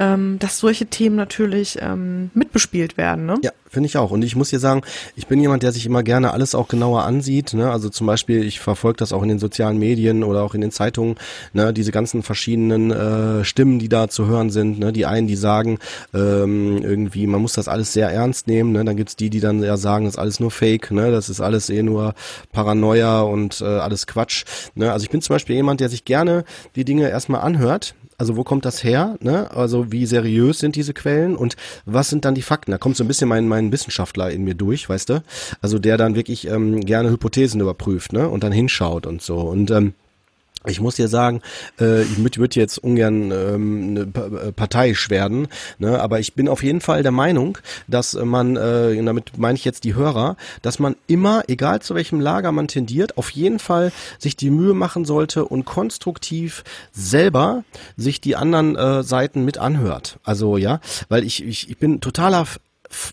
ähm, dass solche Themen natürlich ähm, mitbespielt werden. Ne? Ja, finde ich auch. Und ich muss dir sagen, ich bin jemand, der sich immer gerne alles auch genauer ansieht. Ne? Also zum Beispiel, ich verfolge das auch in den sozialen Medien oder auch in den Zeitungen, ne? diese ganzen verschiedenen äh, Stimmen, die da zu hören sind. Ne? Die einen, die sagen, ähm, irgendwie, man muss das alles sehr ernst nehmen. Ne? Dann gibt's die, die dann ja sagen, das ist alles nur Fake, ne? das ist alles eh nur Paranoia und äh, alles Quatsch. Ne? Also ich bin zum Beispiel jemand, der sich gerne die Dinge erstmal anhört also wo kommt das her? Ne? Also wie seriös sind diese Quellen und was sind dann die Fakten? Da kommt so ein bisschen mein, mein Wissenschaftler in mir durch, weißt du? Also der dann wirklich ähm, gerne Hypothesen überprüft ne? und dann hinschaut und so. Und ähm, ich muss dir sagen, äh, ich würde jetzt ungern ähm, eine äh, parteiisch werden, ne, aber ich bin auf jeden Fall der Meinung, dass man, äh, damit meine ich jetzt die Hörer, dass man immer, egal zu welchem Lager man tendiert, auf jeden Fall sich die Mühe machen sollte und konstruktiv selber sich die anderen äh, Seiten mit anhört. Also ja, weil ich, ich, ich bin totaler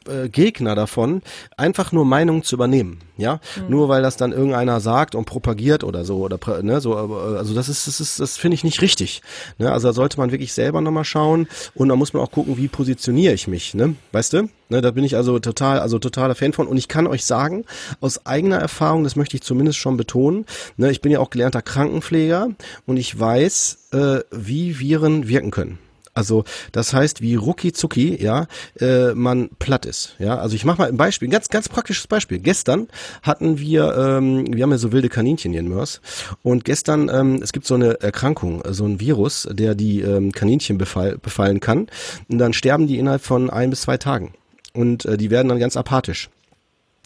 äh, Gegner davon, einfach nur Meinungen zu übernehmen, ja, mhm. nur weil das dann irgendeiner sagt und propagiert oder so oder ne, so, äh, also das ist das ist das finde ich nicht richtig, ne, also da sollte man wirklich selber nochmal schauen und da muss man auch gucken, wie positioniere ich mich, ne, weißt du, ne, da bin ich also total, also totaler Fan von und ich kann euch sagen aus eigener Erfahrung, das möchte ich zumindest schon betonen, ne, ich bin ja auch gelernter Krankenpfleger und ich weiß, äh, wie Viren wirken können. Also das heißt, wie rucki zucki, ja, äh, man platt ist. Ja, also ich mache mal ein Beispiel, ein ganz ganz praktisches Beispiel. Gestern hatten wir, ähm, wir haben ja so wilde Kaninchen hier in Mörs und gestern, ähm, es gibt so eine Erkrankung, so ein Virus, der die ähm, Kaninchen befall, befallen kann und dann sterben die innerhalb von ein bis zwei Tagen und äh, die werden dann ganz apathisch.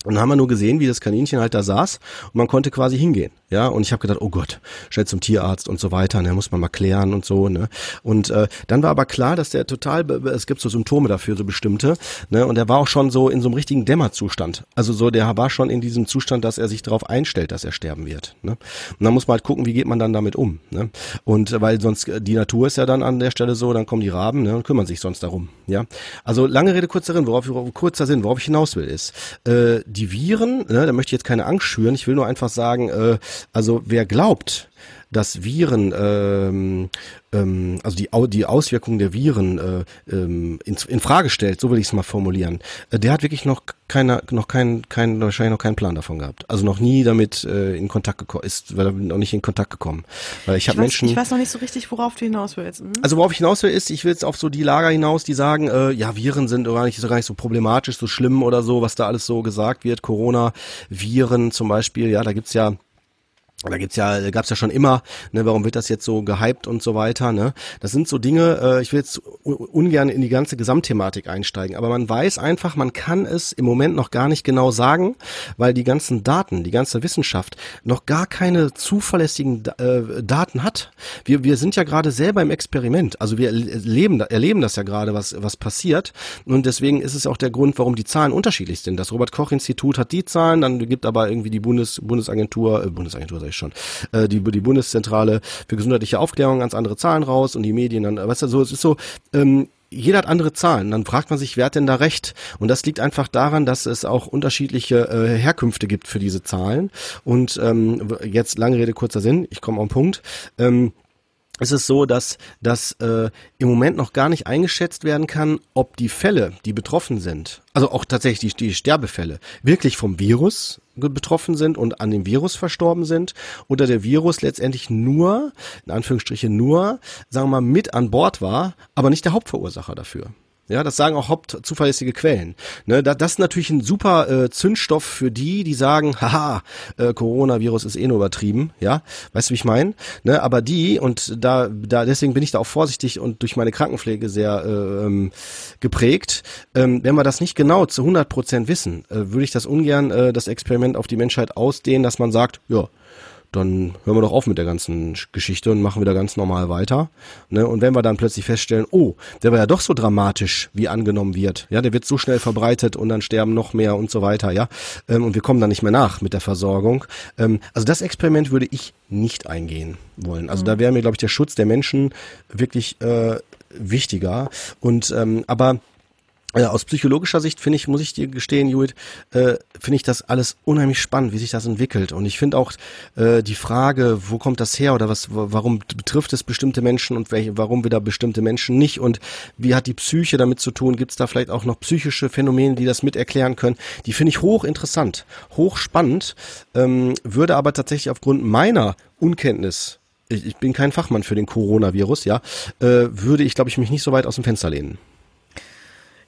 Und dann haben wir nur gesehen, wie das Kaninchen halt da saß und man konnte quasi hingehen. Ja, und ich habe gedacht, oh Gott, schnell zum Tierarzt und so weiter, ne, muss man mal klären und so, ne. Und äh, dann war aber klar, dass der total, es gibt so Symptome dafür, so bestimmte, ne, und er war auch schon so in so einem richtigen Dämmerzustand. Also so, der war schon in diesem Zustand, dass er sich darauf einstellt, dass er sterben wird. Ne. Und dann muss man halt gucken, wie geht man dann damit um. Ne. Und äh, weil sonst, äh, die Natur ist ja dann an der Stelle so, dann kommen die Raben ne, und kümmern sich sonst darum. Ja. Also lange Rede, kurzer Sinn, worauf, worauf kurzer Sinn, worauf ich hinaus will, ist, äh, die Viren, ne, da möchte ich jetzt keine Angst schüren, ich will nur einfach sagen, äh, also wer glaubt, dass Viren, ähm, ähm, also die, die Auswirkungen der Viren äh, ähm, in, in Frage stellt, so will ich es mal formulieren, äh, der hat wirklich noch keine, noch keinen, keinen, wahrscheinlich noch keinen Plan davon gehabt. Also noch nie damit äh, in Kontakt gekommen ist, weil er noch nicht in Kontakt gekommen. Weil ich habe Menschen. Ich weiß noch nicht so richtig, worauf du hinaus willst. Hm? Also worauf ich hinaus will, ist, ich will jetzt auf so die Lager hinaus, die sagen, äh, ja, Viren sind gar nicht, so gar nicht so problematisch, so schlimm oder so, was da alles so gesagt wird. Corona, Viren zum Beispiel, ja, da gibt's ja da gibt's ja, gab's ja schon immer, ne, warum wird das jetzt so gehypt und so weiter, ne? Das sind so Dinge, äh, ich will jetzt ungern in die ganze Gesamtthematik einsteigen, aber man weiß einfach, man kann es im Moment noch gar nicht genau sagen, weil die ganzen Daten, die ganze Wissenschaft noch gar keine zuverlässigen äh, Daten hat. Wir, wir sind ja gerade selber im Experiment, also wir erleben, erleben das ja gerade, was, was passiert und deswegen ist es auch der Grund, warum die Zahlen unterschiedlich sind. Das Robert-Koch-Institut hat die Zahlen, dann gibt aber irgendwie die Bundes, Bundesagentur, äh, Bundesagentur, ich schon, äh, die, die Bundeszentrale für gesundheitliche Aufklärung ganz andere Zahlen raus und die Medien dann, weißt du, so, es ist so, ähm, jeder hat andere Zahlen. Dann fragt man sich, wer hat denn da recht? Und das liegt einfach daran, dass es auch unterschiedliche äh, Herkünfte gibt für diese Zahlen. Und ähm, jetzt lange Rede, kurzer Sinn, ich komme auf den Punkt. Ähm, es ist so, dass, dass äh, im Moment noch gar nicht eingeschätzt werden kann, ob die Fälle, die betroffen sind, also auch tatsächlich die, die Sterbefälle, wirklich vom Virus betroffen sind und an dem Virus verstorben sind oder der Virus letztendlich nur, in Anführungsstrichen nur, sagen wir mal, mit an Bord war, aber nicht der Hauptverursacher dafür. Ja, das sagen auch hauptzuverlässige Quellen. Ne, da, das ist natürlich ein super äh, Zündstoff für die, die sagen, haha, äh, Coronavirus ist eh nur übertrieben. Ja, weißt du, wie ich meine? Ne, aber die und da, da deswegen bin ich da auch vorsichtig und durch meine Krankenpflege sehr äh, ähm, geprägt. Ähm, wenn wir das nicht genau zu 100 Prozent wissen, äh, würde ich das ungern äh, das Experiment auf die Menschheit ausdehnen, dass man sagt, ja, dann hören wir doch auf mit der ganzen Geschichte und machen wieder ganz normal weiter. Ne? Und wenn wir dann plötzlich feststellen, oh, der war ja doch so dramatisch, wie angenommen wird, ja, der wird so schnell verbreitet und dann sterben noch mehr und so weiter, ja, ähm, und wir kommen dann nicht mehr nach mit der Versorgung. Ähm, also das Experiment würde ich nicht eingehen wollen. Also mhm. da wäre mir, glaube ich, der Schutz der Menschen wirklich äh, wichtiger. Und ähm, aber ja, aus psychologischer Sicht finde ich, muss ich dir gestehen, Judith, äh, finde ich das alles unheimlich spannend, wie sich das entwickelt. Und ich finde auch äh, die Frage, wo kommt das her oder was, warum betrifft es bestimmte Menschen und welche, warum wieder bestimmte Menschen nicht und wie hat die Psyche damit zu tun? Gibt es da vielleicht auch noch psychische Phänomene, die das mit erklären können? Die finde ich hochinteressant, hochspannend, ähm, würde aber tatsächlich aufgrund meiner Unkenntnis ich, ich bin kein Fachmann für den Coronavirus, ja, äh, würde ich, glaube ich, mich nicht so weit aus dem Fenster lehnen.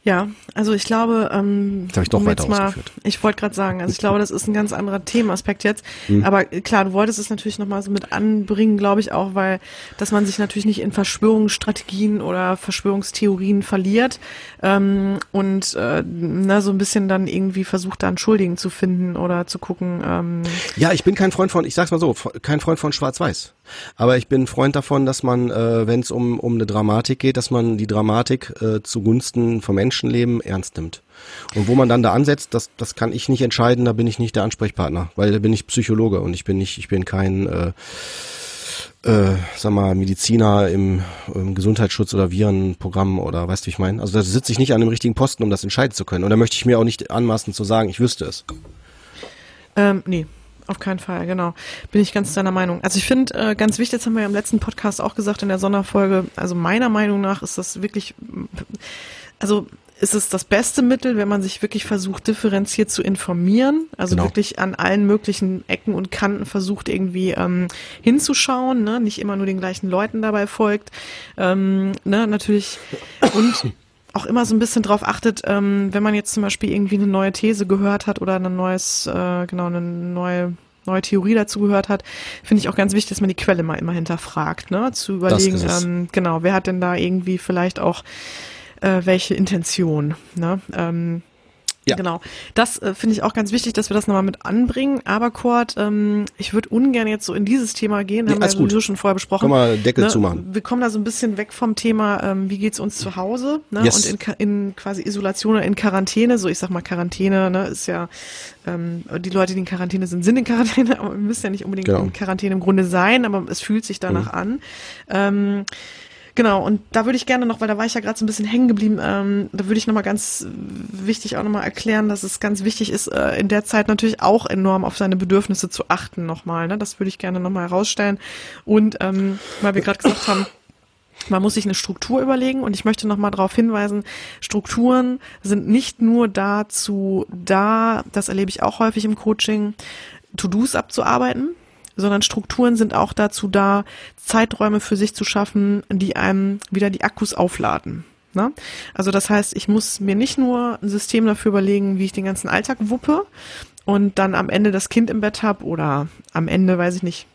Ja, also ich glaube, ähm, das ich doch um weiter mal. Ich wollte gerade sagen, also ich glaube, das ist ein ganz anderer Themenaspekt jetzt. Mhm. Aber klar, du wolltest es natürlich nochmal so mit anbringen, glaube ich auch, weil, dass man sich natürlich nicht in Verschwörungsstrategien oder Verschwörungstheorien verliert ähm, und äh, na, so ein bisschen dann irgendwie versucht, da einen Schuldigen zu finden oder zu gucken. Ähm, ja, ich bin kein Freund von, ich sag's mal so, kein Freund von Schwarz-Weiß. Aber ich bin Freund davon, dass man, äh, wenn es um, um eine Dramatik geht, dass man die Dramatik äh, zugunsten vom Menschenleben ernst nimmt. Und wo man dann da ansetzt, das, das kann ich nicht entscheiden, da bin ich nicht der Ansprechpartner, weil da bin ich Psychologe und ich bin nicht, ich bin kein äh, äh, sag mal, Mediziner im, im Gesundheitsschutz oder Virenprogramm oder weißt du, wie ich meine? Also da sitze ich nicht an dem richtigen Posten, um das entscheiden zu können. Und da möchte ich mir auch nicht anmaßen zu sagen, ich wüsste es. Ähm, nee, auf keinen Fall, genau. Bin ich ganz deiner Meinung. Also ich finde äh, ganz wichtig, das haben wir ja im letzten Podcast auch gesagt in der Sonderfolge, also meiner Meinung nach ist das wirklich, also ist es das beste Mittel, wenn man sich wirklich versucht, differenziert zu informieren, also genau. wirklich an allen möglichen Ecken und Kanten versucht, irgendwie ähm, hinzuschauen, ne? nicht immer nur den gleichen Leuten dabei folgt. Ähm, ne? Natürlich und auch immer so ein bisschen drauf achtet, ähm, wenn man jetzt zum Beispiel irgendwie eine neue These gehört hat oder ein neues, äh, genau, eine neue neue Theorie dazu gehört hat, finde ich auch ganz wichtig, dass man die Quelle mal immer hinterfragt, ne? Zu überlegen, ähm, genau, wer hat denn da irgendwie vielleicht auch äh, welche Intention, ne? Ähm, ja. Genau. Das äh, finde ich auch ganz wichtig, dass wir das nochmal mit anbringen. Aber Kurt, ähm, ich würde ungern jetzt so in dieses Thema gehen, haben nee, wir ja sowieso schon vorher besprochen. Können wir Deckel ne? zumachen. Wir kommen da so ein bisschen weg vom Thema, ähm, wie geht's uns zu Hause ne? Yes. und in, in quasi Isolation oder in Quarantäne. So, ich sag mal Quarantäne, ne, ist ja ähm, die Leute, die in Quarantäne sind, sind in Quarantäne, aber wir müssen ja nicht unbedingt genau. in Quarantäne im Grunde sein, aber es fühlt sich danach mhm. an. Ähm, Genau, und da würde ich gerne noch, weil da war ich ja gerade so ein bisschen hängen geblieben, ähm, da würde ich nochmal ganz wichtig auch nochmal erklären, dass es ganz wichtig ist, äh, in der Zeit natürlich auch enorm auf seine Bedürfnisse zu achten nochmal. Ne? Das würde ich gerne nochmal herausstellen. Und ähm, weil wir gerade gesagt haben, man muss sich eine Struktur überlegen und ich möchte nochmal darauf hinweisen, Strukturen sind nicht nur dazu da, das erlebe ich auch häufig im Coaching, To-Dos abzuarbeiten, sondern Strukturen sind auch dazu da, Zeiträume für sich zu schaffen, die einem wieder die Akkus aufladen. Ne? Also das heißt, ich muss mir nicht nur ein System dafür überlegen, wie ich den ganzen Alltag wuppe und dann am Ende das Kind im Bett habe oder am Ende, weiß ich nicht,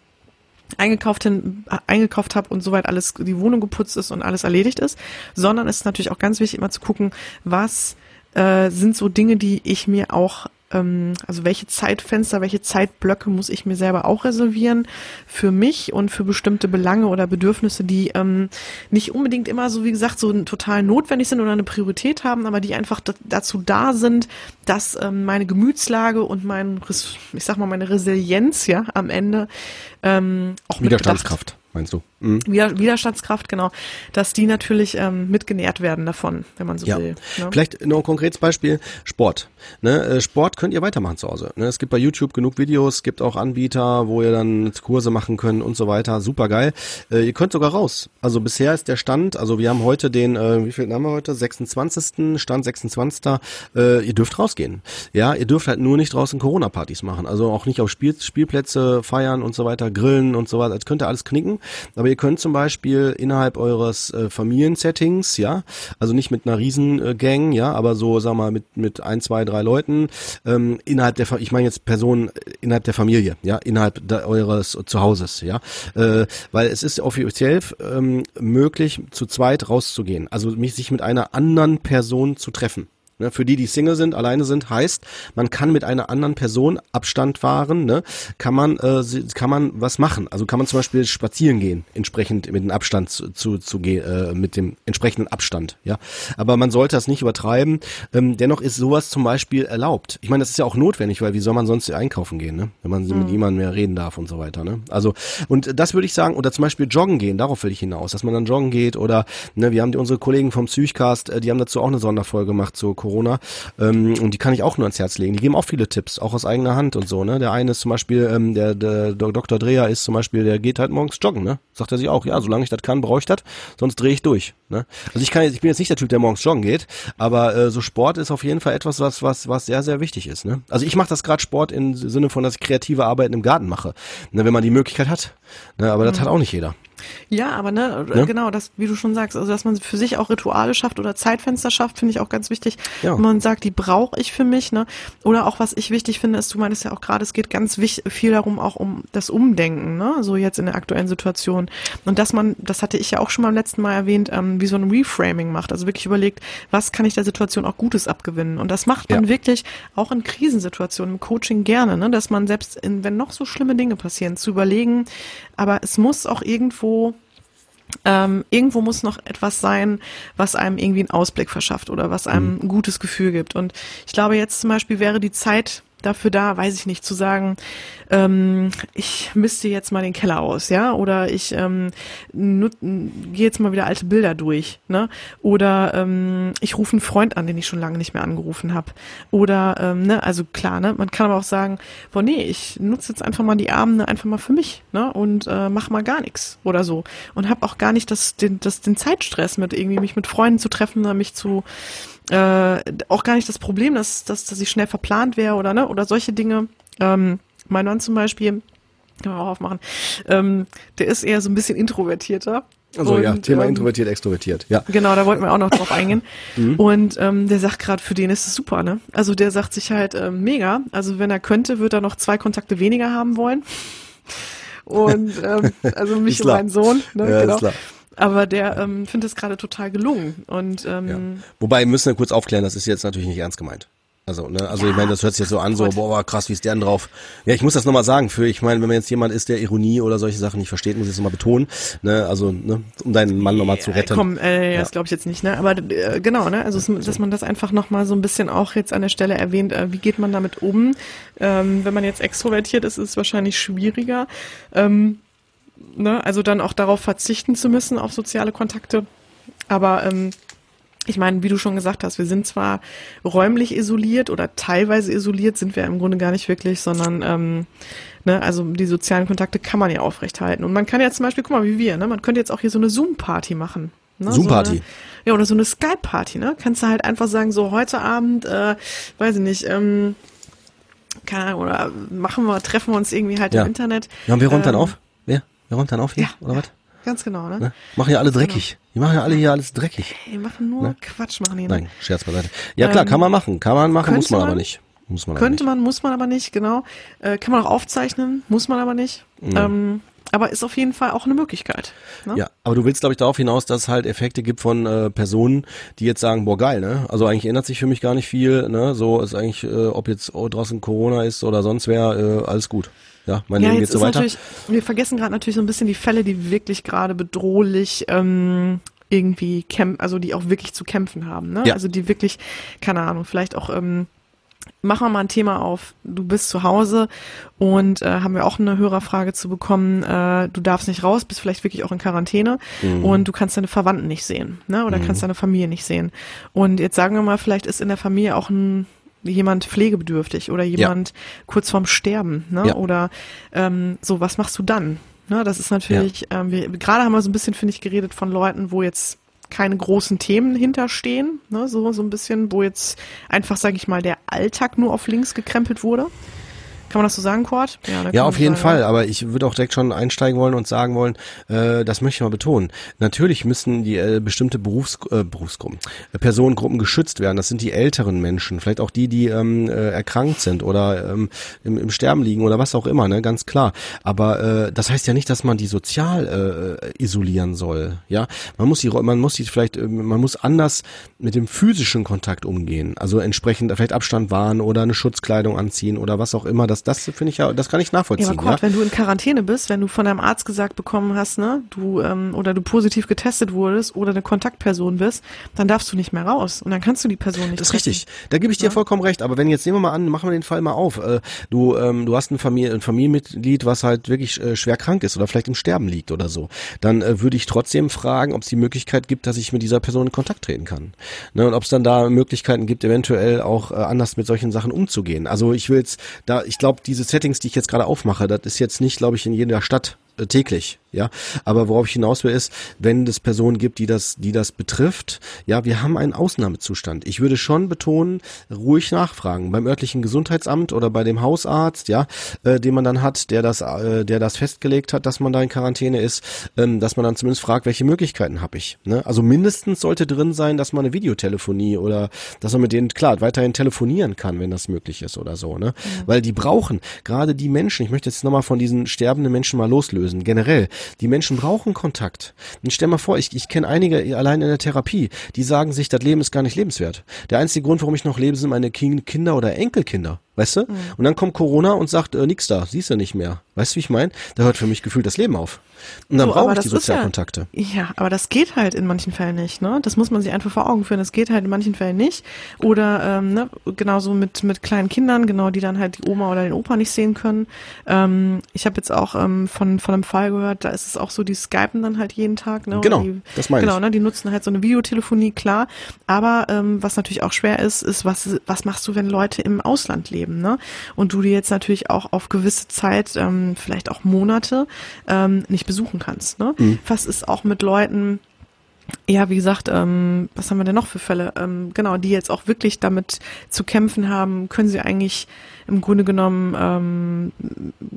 eingekauft, hin, eingekauft habe und soweit alles, die Wohnung geputzt ist und alles erledigt ist, sondern es ist natürlich auch ganz wichtig, immer zu gucken, was äh, sind so Dinge, die ich mir auch ähm, also welche Zeitfenster, welche Zeitblöcke muss ich mir selber auch reservieren für mich und für bestimmte Belange oder Bedürfnisse, die ähm, nicht unbedingt immer so, wie gesagt, so total notwendig sind oder eine Priorität haben, aber die einfach dazu da sind, dass ähm, meine Gemütslage und mein, ich sag mal, meine Resilienz ja am Ende ähm, auch Widerstandskraft meinst du? Mhm. Widerstandskraft, genau, dass die natürlich ähm, mitgenährt werden davon, wenn man so ja. will. Ne? Vielleicht noch ein konkretes Beispiel, Sport. Ne? Äh, Sport könnt ihr weitermachen zu Hause. Ne? Es gibt bei YouTube genug Videos, es gibt auch Anbieter, wo ihr dann Kurse machen könnt und so weiter. Super geil. Äh, ihr könnt sogar raus. Also bisher ist der Stand, also wir haben heute den, äh, wie viel haben wir heute? 26. Stand 26. Äh, ihr dürft rausgehen. Ja, ihr dürft halt nur nicht draußen Corona-Partys machen. Also auch nicht auf Spiel Spielplätze feiern und so weiter, grillen und so weiter. Das könnt ihr alles knicken. Aber Aber ihr könnt zum Beispiel innerhalb eures äh, Familiensettings, ja, also nicht mit einer Riesengang, ja, aber so, sag mal, mit, mit ein, zwei, drei Leuten, ähm, innerhalb der, ich meine jetzt Personen äh, innerhalb der Familie, ja, innerhalb de, eures Zuhauses, ja, äh, weil es ist offiziell ähm, möglich, zu zweit rauszugehen, also mich sich mit einer anderen Person zu treffen. Ne, für die, die Single sind, alleine sind, heißt, man kann mit einer anderen Person Abstand wahren, ne, kann man, äh, kann man was machen. Also kann man zum Beispiel spazieren gehen, entsprechend mit dem Abstand zu, zu, zu äh, mit dem entsprechenden Abstand, ja. Aber man sollte das nicht übertreiben. Ähm, dennoch ist sowas zum Beispiel erlaubt. Ich meine, das ist ja auch notwendig, weil wie soll man sonst einkaufen gehen, ne? Wenn man mhm. mit niemandem mehr reden darf und so weiter, ne? Also, und das würde ich sagen, oder zum Beispiel joggen gehen, darauf will ich hinaus, dass man dann joggen geht oder, ne, wir haben die, unsere Kollegen vom Psychcast, äh, die haben dazu auch eine Sonderfolge gemacht zur Corona. Ähm, und die kann ich auch nur ans Herz legen. Die geben auch viele Tipps, auch aus eigener Hand und so. Ne? Der eine ist zum Beispiel, ähm, der, der Dr. Dreher ist zum Beispiel, der geht halt morgens joggen. Ne? Sagt er sich auch, ja, solange ich das kann, brauche ich das, sonst drehe ich durch. Ne? Also ich kann jetzt, ich bin jetzt nicht der Typ, der morgens joggen geht, aber äh, so Sport ist auf jeden Fall etwas, was was was sehr sehr wichtig ist. Ne? Also ich mache das gerade Sport im Sinne von, dass ich kreative Arbeiten im Garten mache, ne, wenn man die Möglichkeit hat. Ne? Aber mhm. das hat auch nicht jeder. Ja, aber ne, ja? genau, das, wie du schon sagst, also dass man für sich auch Rituale schafft oder Zeitfenster schafft, finde ich auch ganz wichtig. Ja. Wenn man sagt, die brauche ich für mich, ne? Oder auch was ich wichtig finde, ist, du meinst ja auch gerade, es geht ganz wichtig, viel darum, auch um das Umdenken, ne? So jetzt in der aktuellen Situation. Und dass man, das hatte ich ja auch schon beim letzten Mal erwähnt, ähm, wie so ein Reframing macht. Also wirklich überlegt, was kann ich der Situation auch Gutes abgewinnen? Und das macht man ja. wirklich auch in Krisensituationen, im Coaching gerne, ne? Dass man selbst in, wenn noch so schlimme Dinge passieren, zu überlegen, aber es muss auch irgendwo ähm, irgendwo muss noch etwas sein, was einem irgendwie einen Ausblick verschafft oder was einem mhm. ein gutes Gefühl gibt. Und ich glaube, jetzt zum Beispiel wäre die Zeit dafür da, weiß ich nicht, zu sagen, ähm, ich misste jetzt mal den Keller aus, ja, oder ich ähm, gehe jetzt mal wieder alte Bilder durch, ne, oder ähm, ich rufe einen Freund an, den ich schon lange nicht mehr angerufen habe, oder ähm, ne, also klar, ne, man kann aber auch sagen, boah, nee, ich nutze jetzt einfach mal die Abende einfach mal für mich, ne, und äh, mach mal gar nichts oder so. Und habe auch gar nicht das den das den Zeitstress mit irgendwie mich mit Freunden zu treffen oder mich zu äh, auch gar nicht das Problem, dass, dass, dass ich schnell verplant wäre oder ne oder solche Dinge. Ähm, mein Mann zum Beispiel, kann man auch aufmachen, ähm, der ist eher so ein bisschen introvertierter. Also und, ja, Thema ähm, introvertiert, extrovertiert, ja. Genau, da wollten wir auch noch drauf eingehen. Mhm. Und ähm, der sagt gerade, für den ist es super, ne? Also der sagt sich halt ähm, mega. Also wenn er könnte, würde er noch zwei Kontakte weniger haben wollen. Und ähm, also mich und meinen Sohn, ne? Ja, genau. Ist klar aber der ähm, findet es gerade total gelungen. Und ähm, ja. wobei müssen wir kurz aufklären, das ist jetzt natürlich nicht ernst gemeint. Also, ne, also ja, ich meine, das hört sich jetzt so an, so, boah, krass, wie ist der denn drauf? Ja, ich muss das nochmal sagen, für, ich meine, wenn man jetzt jemand ist, der Ironie oder solche Sachen nicht versteht, muss ich das nochmal betonen, ne, also, ne, um deinen Mann nochmal zu retten. Komm, äh, ja. das glaube ich jetzt nicht, ne, aber äh, genau, ne, also, dass man das einfach nochmal so ein bisschen auch jetzt an der Stelle erwähnt, äh, wie geht man damit um? Ähm, wenn man jetzt extrovertiert ist, ist es wahrscheinlich schwieriger. Ähm, ne, also dann auch darauf verzichten zu müssen, auf soziale Kontakte. Aber ähm, ich meine, wie du schon gesagt hast, wir sind zwar räumlich isoliert oder teilweise isoliert, sind wir im Grunde gar nicht wirklich, sondern ähm, ne, also die sozialen Kontakte kann man ja aufrechthalten. Und man kann ja zum Beispiel, guck mal, wie wir, ne, man könnte jetzt auch hier so eine Zoom-Party machen. Ne, Zoom-Party. So ja, oder so eine Skype-Party, ne? Kannst du halt einfach sagen, so heute Abend, äh, weiß ich nicht, ähm, keine Ahnung, oder machen wir, treffen wir uns irgendwie halt ja. im Internet. Ja, und wir räumen ähm, dann auf? Wer räumt dann auf hier? Ja, oder was? Ganz genau, ne? ne? Machen ja alle dreckig. Genau. Die machen ja alle hier alles dreckig. Die machen nur ne? Quatsch, machen die. Ne? Nein, Scherz beiseite. Ja klar, ähm, kann man machen. Kann man machen, muss man, man, aber nicht. Muss man könnte man, muss man aber nicht, genau. Äh, kann man auch aufzeichnen, muss man aber nicht. Mhm. Ähm, aber ist auf jeden Fall auch eine Möglichkeit. Ne? Ja, aber du willst, glaube ich, darauf hinaus, dass es halt Effekte gibt von äh, Personen, die jetzt sagen, boah, geil, ne? Also eigentlich ändert sich für mich gar nicht viel, ne? So ist eigentlich, äh, ob jetzt draußen Corona ist oder sonst wer, äh, alles gut. Ja, mein ja, Leben geht so weiter. Wir vergessen gerade natürlich so ein bisschen die Fälle, die wirklich gerade bedrohlich ähm, irgendwie kämpfen, also die auch wirklich zu kämpfen haben. Ne? Ja. Also die wirklich, keine Ahnung, vielleicht auch ähm, machen wir mal ein Thema auf. Du bist zu Hause und äh, haben wir auch eine Hörerfrage zu bekommen. Äh, du darfst nicht raus, bist vielleicht wirklich auch in Quarantäne mhm. und du kannst deine Verwandten nicht sehen, ne? Oder mhm. kannst deine Familie nicht sehen. Und jetzt sagen wir mal, vielleicht ist in der Familie auch ein jemand pflegebedürftig oder jemand ja. kurz vorm Sterben, ne? Ja. Oder ähm, so, was machst du dann? Ne, das ist natürlich, ja. ähm, wir, gerade haben wir so ein bisschen, finde ich, geredet von Leuten, wo jetzt keine großen Themen hinterstehen, ne, so, so ein bisschen, wo jetzt einfach, sage ich mal, der Alltag nur auf links gekrempelt wurde. Kann man das so sagen, Cord? Ja, ja auf jeden sagen, Fall. Aber ich würde auch direkt schon einsteigen wollen und sagen wollen, äh, das möchte ich mal betonen. Natürlich müssen die äh, bestimmte Berufs äh, Berufsgruppen, äh, Personengruppen geschützt werden. Das sind die älteren Menschen, vielleicht auch die, die ähm, äh, erkrankt sind oder ähm, im, im Sterben liegen oder was auch immer, ne, ganz klar. Aber äh, das heißt ja nicht, dass man die sozial äh, isolieren soll. Ja, man muss die, man muss die vielleicht, äh, man muss anders mit dem physischen Kontakt umgehen. Also entsprechend vielleicht Abstand wahren oder eine Schutzkleidung anziehen oder was auch immer. Das das, das finde ich ja, das kann ich nachvollziehen. Ja, aber Gott, ja? wenn du in Quarantäne bist, wenn du von deinem Arzt gesagt bekommen hast, ne, du ähm, oder du positiv getestet wurdest oder eine Kontaktperson bist, dann darfst du nicht mehr raus und dann kannst du die Person nicht. Das ist richtig. Da gebe ich dir ja? vollkommen recht. Aber wenn jetzt nehmen wir mal an, machen wir den Fall mal auf. Äh, du ähm, du hast ein, Familie, ein Familienmitglied, was halt wirklich äh, schwer krank ist oder vielleicht im Sterben liegt oder so, dann äh, würde ich trotzdem fragen, ob es die Möglichkeit gibt, dass ich mit dieser Person in Kontakt treten kann. Ne, und ob es dann da Möglichkeiten gibt, eventuell auch äh, anders mit solchen Sachen umzugehen. Also ich will jetzt da, ich glaube glaube, diese Settings, die ich jetzt gerade aufmache, das ist jetzt nicht, glaube ich, in jeder Stadt täglich, ja. Aber worauf ich hinaus will, ist, wenn es Personen gibt, die das, die das betrifft, ja, wir haben einen Ausnahmezustand. Ich würde schon betonen, ruhig nachfragen beim örtlichen Gesundheitsamt oder bei dem Hausarzt, ja, äh, den man dann hat, der das, äh, der das festgelegt hat, dass man da in Quarantäne ist, ähm, dass man dann zumindest fragt, welche Möglichkeiten habe ich. Ne? Also mindestens sollte drin sein, dass man eine Videotelefonie oder dass man mit denen klar weiterhin telefonieren kann, wenn das möglich ist oder so, ne? Mhm. Weil die brauchen gerade die Menschen. Ich möchte jetzt nochmal von diesen sterbenden Menschen mal loslösen lösen, generell. Die Menschen brauchen Kontakt. Und stell mal vor, ich, ich kenne einige allein in der Therapie, die sagen sich, das Leben ist gar nicht lebenswert. Der einzige Grund, warum ich noch lebe, sind meine Kinder oder Enkelkinder. Weißt du? Mhm. Und dann kommt Corona und sagt, äh, nix da, siehst du nicht mehr. Weißt du, wie ich meine? Da hört für mich gefühlt das Leben auf. Und dann so, brauche ich die Sozialkontakte. Ja, ja, aber das geht halt in manchen Fällen nicht, ne? Das muss man sich einfach vor Augen führen. Das geht halt in manchen Fällen nicht. Oder ähm, ne, genauso mit, mit kleinen Kindern, genau, die dann halt die Oma oder den Opa nicht sehen können. Ähm, ich habe jetzt auch ähm, von, von einem Fall gehört, da ist es auch so, die skypen dann halt jeden Tag, ne? Genau, die, das meine genau, ich. Genau, ne? Die nutzen halt so eine Videotelefonie, klar. Aber ähm, was natürlich auch schwer ist, ist, was, was machst du, wenn Leute im Ausland leben, ne? Und du die jetzt natürlich auch auf gewisse Zeit, ähm, vielleicht auch Monate, ähm, nicht besuchen kannst, ne? Mhm. Was ist auch mit Leuten, ja, wie gesagt, ähm, was haben wir denn noch für Fälle? Ähm, genau, die jetzt auch wirklich damit zu kämpfen haben, können sie eigentlich im Grunde genommen ähm,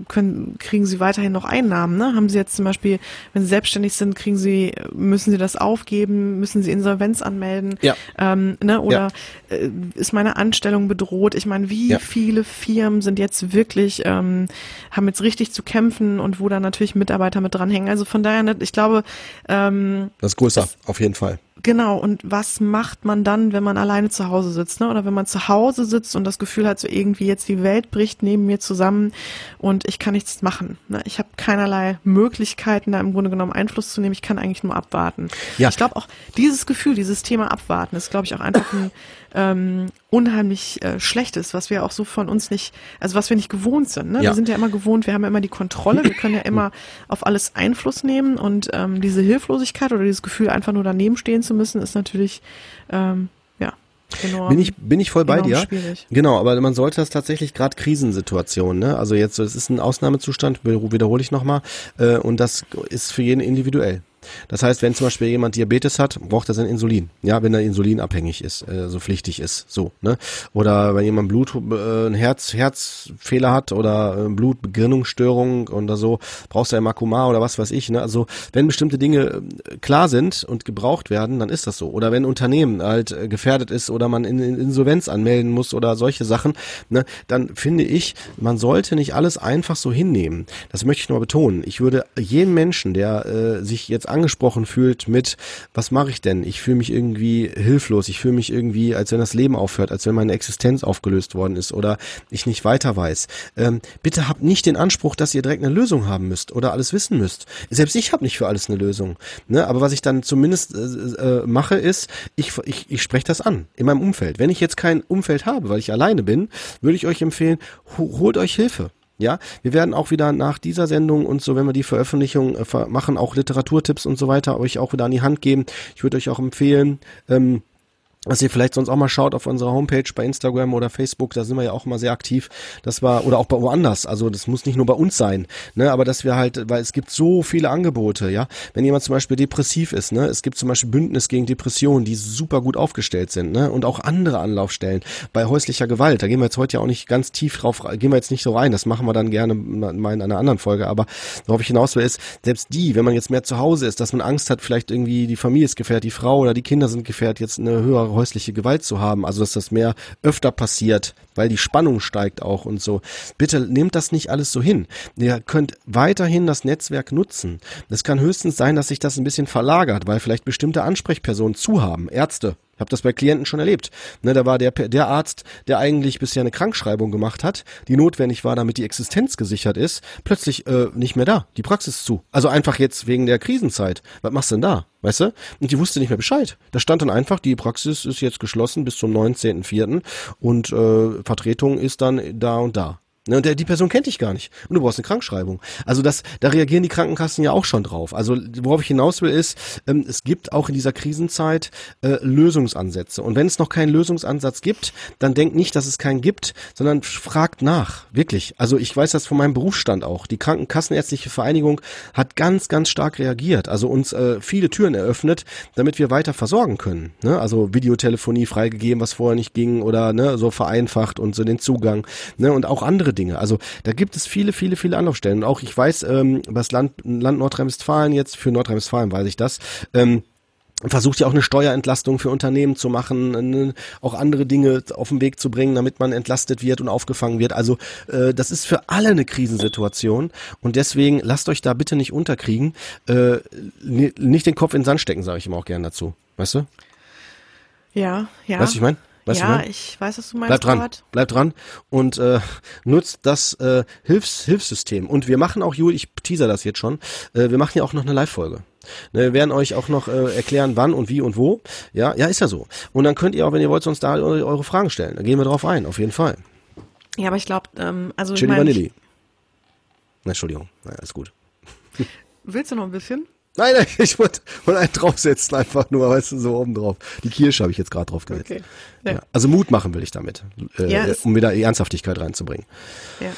können, kriegen sie weiterhin noch Einnahmen. Ne? Haben sie jetzt zum Beispiel, wenn sie selbstständig sind, kriegen sie, müssen sie das aufgeben, müssen sie Insolvenz anmelden, ja. ähm, ne? oder ja. äh, ist meine Anstellung bedroht? Ich meine, wie ja. viele Firmen sind jetzt wirklich, ähm, haben jetzt richtig zu kämpfen und wo da natürlich Mitarbeiter mit dranhängen. Also von daher, ne, ich glaube, ähm, das ist größer, das, auf jeden Fall. Genau, und was macht man dann, wenn man alleine zu Hause sitzt, ne? Oder wenn man zu Hause sitzt und das Gefühl hat, so irgendwie jetzt die Welt bricht neben mir zusammen und ich kann nichts machen. Ne? Ich habe keinerlei Möglichkeiten, da im Grunde genommen Einfluss zu nehmen. Ich kann eigentlich nur abwarten. Ja. Ich glaube auch, dieses Gefühl, dieses Thema Abwarten ist, glaube ich, auch einfach ein ähm, unheimlich äh, schlecht ist, was wir auch so von uns nicht, also was wir nicht gewohnt sind. Ne? Ja. Wir sind ja immer gewohnt, wir haben ja immer die Kontrolle, wir können ja immer auf alles Einfluss nehmen und ähm, diese Hilflosigkeit oder dieses Gefühl, einfach nur daneben stehen zu müssen, ist natürlich ähm, ja Enorm, bin ich bin ich voll bei dir. Schwierig. Genau, aber man sollte das tatsächlich gerade Krisensituationen, ne? Also jetzt es ist ein Ausnahmezustand, wiederhole ich nochmal, äh, und das ist für jeden individuell. Das heißt, wenn zum Beispiel jemand Diabetes hat, braucht er sein Insulin. Ja, wenn er insulinabhängig ist, äh, so pflichtig ist, so. Ne? Oder wenn jemand Blut, äh, ein Herz, Herzfehler hat oder äh, Blutbegerinnungsstörung oder so, brauchst du ein Makuma oder was weiß ich. Ne? Also wenn bestimmte Dinge äh, klar sind und gebraucht werden, dann ist das so. Oder wenn ein Unternehmen halt äh, gefährdet ist oder man in, in Insolvenz anmelden muss oder solche Sachen, ne, dann finde ich, man sollte nicht alles einfach so hinnehmen. Das möchte ich nur betonen. Ich würde jedem Menschen, der äh, sich jetzt angesprochen fühlt mit, was mache ich denn? Ich fühle mich irgendwie hilflos, ich fühle mich irgendwie, als wenn das Leben aufhört, als wenn meine Existenz aufgelöst worden ist oder ich nicht weiter weiß. Ähm, bitte habt nicht den Anspruch, dass ihr direkt eine Lösung haben müsst oder alles wissen müsst. Selbst ich habe nicht für alles eine Lösung. Ne? Aber was ich dann zumindest äh, äh, mache, ist, ich, ich, ich spreche das an in meinem Umfeld. Wenn ich jetzt kein Umfeld habe, weil ich alleine bin, würde ich euch empfehlen, holt euch Hilfe. Ja, wir werden auch wieder nach dieser Sendung und so, wenn wir die Veröffentlichung äh, machen, auch Literaturtipps und so weiter euch auch wieder an die Hand geben. Ich würde euch auch empfehlen, ähm, dass ihr vielleicht sonst auch mal schaut auf unserer Homepage bei Instagram oder Facebook, da sind wir ja auch immer sehr aktiv. Das war oder auch bei woanders. Also das muss nicht nur bei uns sein, ne? Aber dass wir halt, weil es gibt so viele Angebote, ja. Wenn jemand zum Beispiel depressiv ist, ne, es gibt zum Beispiel Bündnis gegen Depressionen, die super gut aufgestellt sind, ne, und auch andere Anlaufstellen bei häuslicher Gewalt. Da gehen wir jetzt heute ja auch nicht ganz tief drauf, gehen wir jetzt nicht so rein. Das machen wir dann gerne mal in einer anderen Folge. Aber worauf ich hinaus will, ist selbst die, wenn man jetzt mehr zu Hause ist, dass man Angst hat, vielleicht irgendwie die Familie ist gefährdet, die Frau oder die Kinder sind gefährdet, jetzt eine höhere häusliche Gewalt zu haben, also dass das mehr öfter passiert, weil die Spannung steigt auch und so. Bitte nehmt das nicht alles so hin. Ihr könnt weiterhin das Netzwerk nutzen. Es kann höchstens sein, dass sich das ein bisschen verlagert, weil vielleicht bestimmte Ansprechpersonen zu haben, Ärzte, habe das bei Klienten schon erlebt. Ne, da war der, der Arzt, der eigentlich bisher eine Krankschreibung gemacht hat, die notwendig war, damit die Existenz gesichert ist, plötzlich äh, nicht mehr da. Die Praxis zu. Also einfach jetzt wegen der Krisenzeit. Was machst du denn da? Weißt du? Und die wusste nicht mehr Bescheid. Da stand dann einfach, die Praxis ist jetzt geschlossen bis zum 19.04. und äh, Vertretung ist dann da und da. Ne, und der, die Person kennt dich gar nicht. Und du brauchst eine Krankschreibung. Also das, da reagieren die Krankenkassen ja auch schon drauf. Also worauf ich hinaus will ist, ähm, es gibt auch in dieser Krisenzeit äh, Lösungsansätze. Und wenn es noch keinen Lösungsansatz gibt, dann denkt nicht, dass es keinen gibt, sondern fragt nach. Wirklich. Also ich weiß das von meinem Berufsstand auch. Die Krankenkassenärztliche Vereinigung hat ganz, ganz stark reagiert. Also uns äh, viele Türen eröffnet, damit wir weiter versorgen können. Ne? Also Videotelefonie freigegeben, was vorher nicht ging oder ne, so vereinfacht und so den Zugang. Ne? Und auch andere andere Dinge. Also da gibt es viele, viele, viele Anlaufstellen. Und auch ich weiß, ähm, das Land, Land Nordrhein-Westfalen jetzt, für Nordrhein-Westfalen weiß ich das, ähm, versucht ja auch eine Steuerentlastung für Unternehmen zu machen, ne, auch andere Dinge auf den Weg zu bringen, damit man entlastet wird und aufgefangen wird. Also äh, das ist für alle eine Krisensituation und deswegen lasst euch da bitte nicht unterkriegen, äh, nicht den Kopf in den Sand stecken, sage ich immer auch gern dazu. Weißt du? Ja, ja. Weißt du, ich meine? Weißt ja, ich weiß, was du meinst. Bleib dran, bleib dran und äh, nutzt das äh, Hilfs Hilfssystem. Und wir machen auch, Juli, ich teaser das jetzt schon, äh, wir machen ja auch noch eine Live-Folge. Ne, wir werden euch auch noch äh, erklären, wann und wie und wo. Ja, ja, ist ja so. Und dann könnt ihr auch, wenn ihr wollt, uns da eure, eure Fragen stellen. Da gehen wir drauf ein, auf jeden Fall. Ja, aber ich glaube, ähm, also Chili ich mein, Vanilli. Na, Entschuldigung, naja, ist gut. Willst du noch ein bisschen? Nein, nein, ich wollte wollt einen draufsetzen, einfach nur, weißt du, so oben drauf. Die Kirsche habe ich jetzt gerade drauf gesetzt. Okay. Ja. Ja. Also Mut machen will ich damit, äh, ja, um wieder Ernsthaftigkeit reinzubringen. Ja.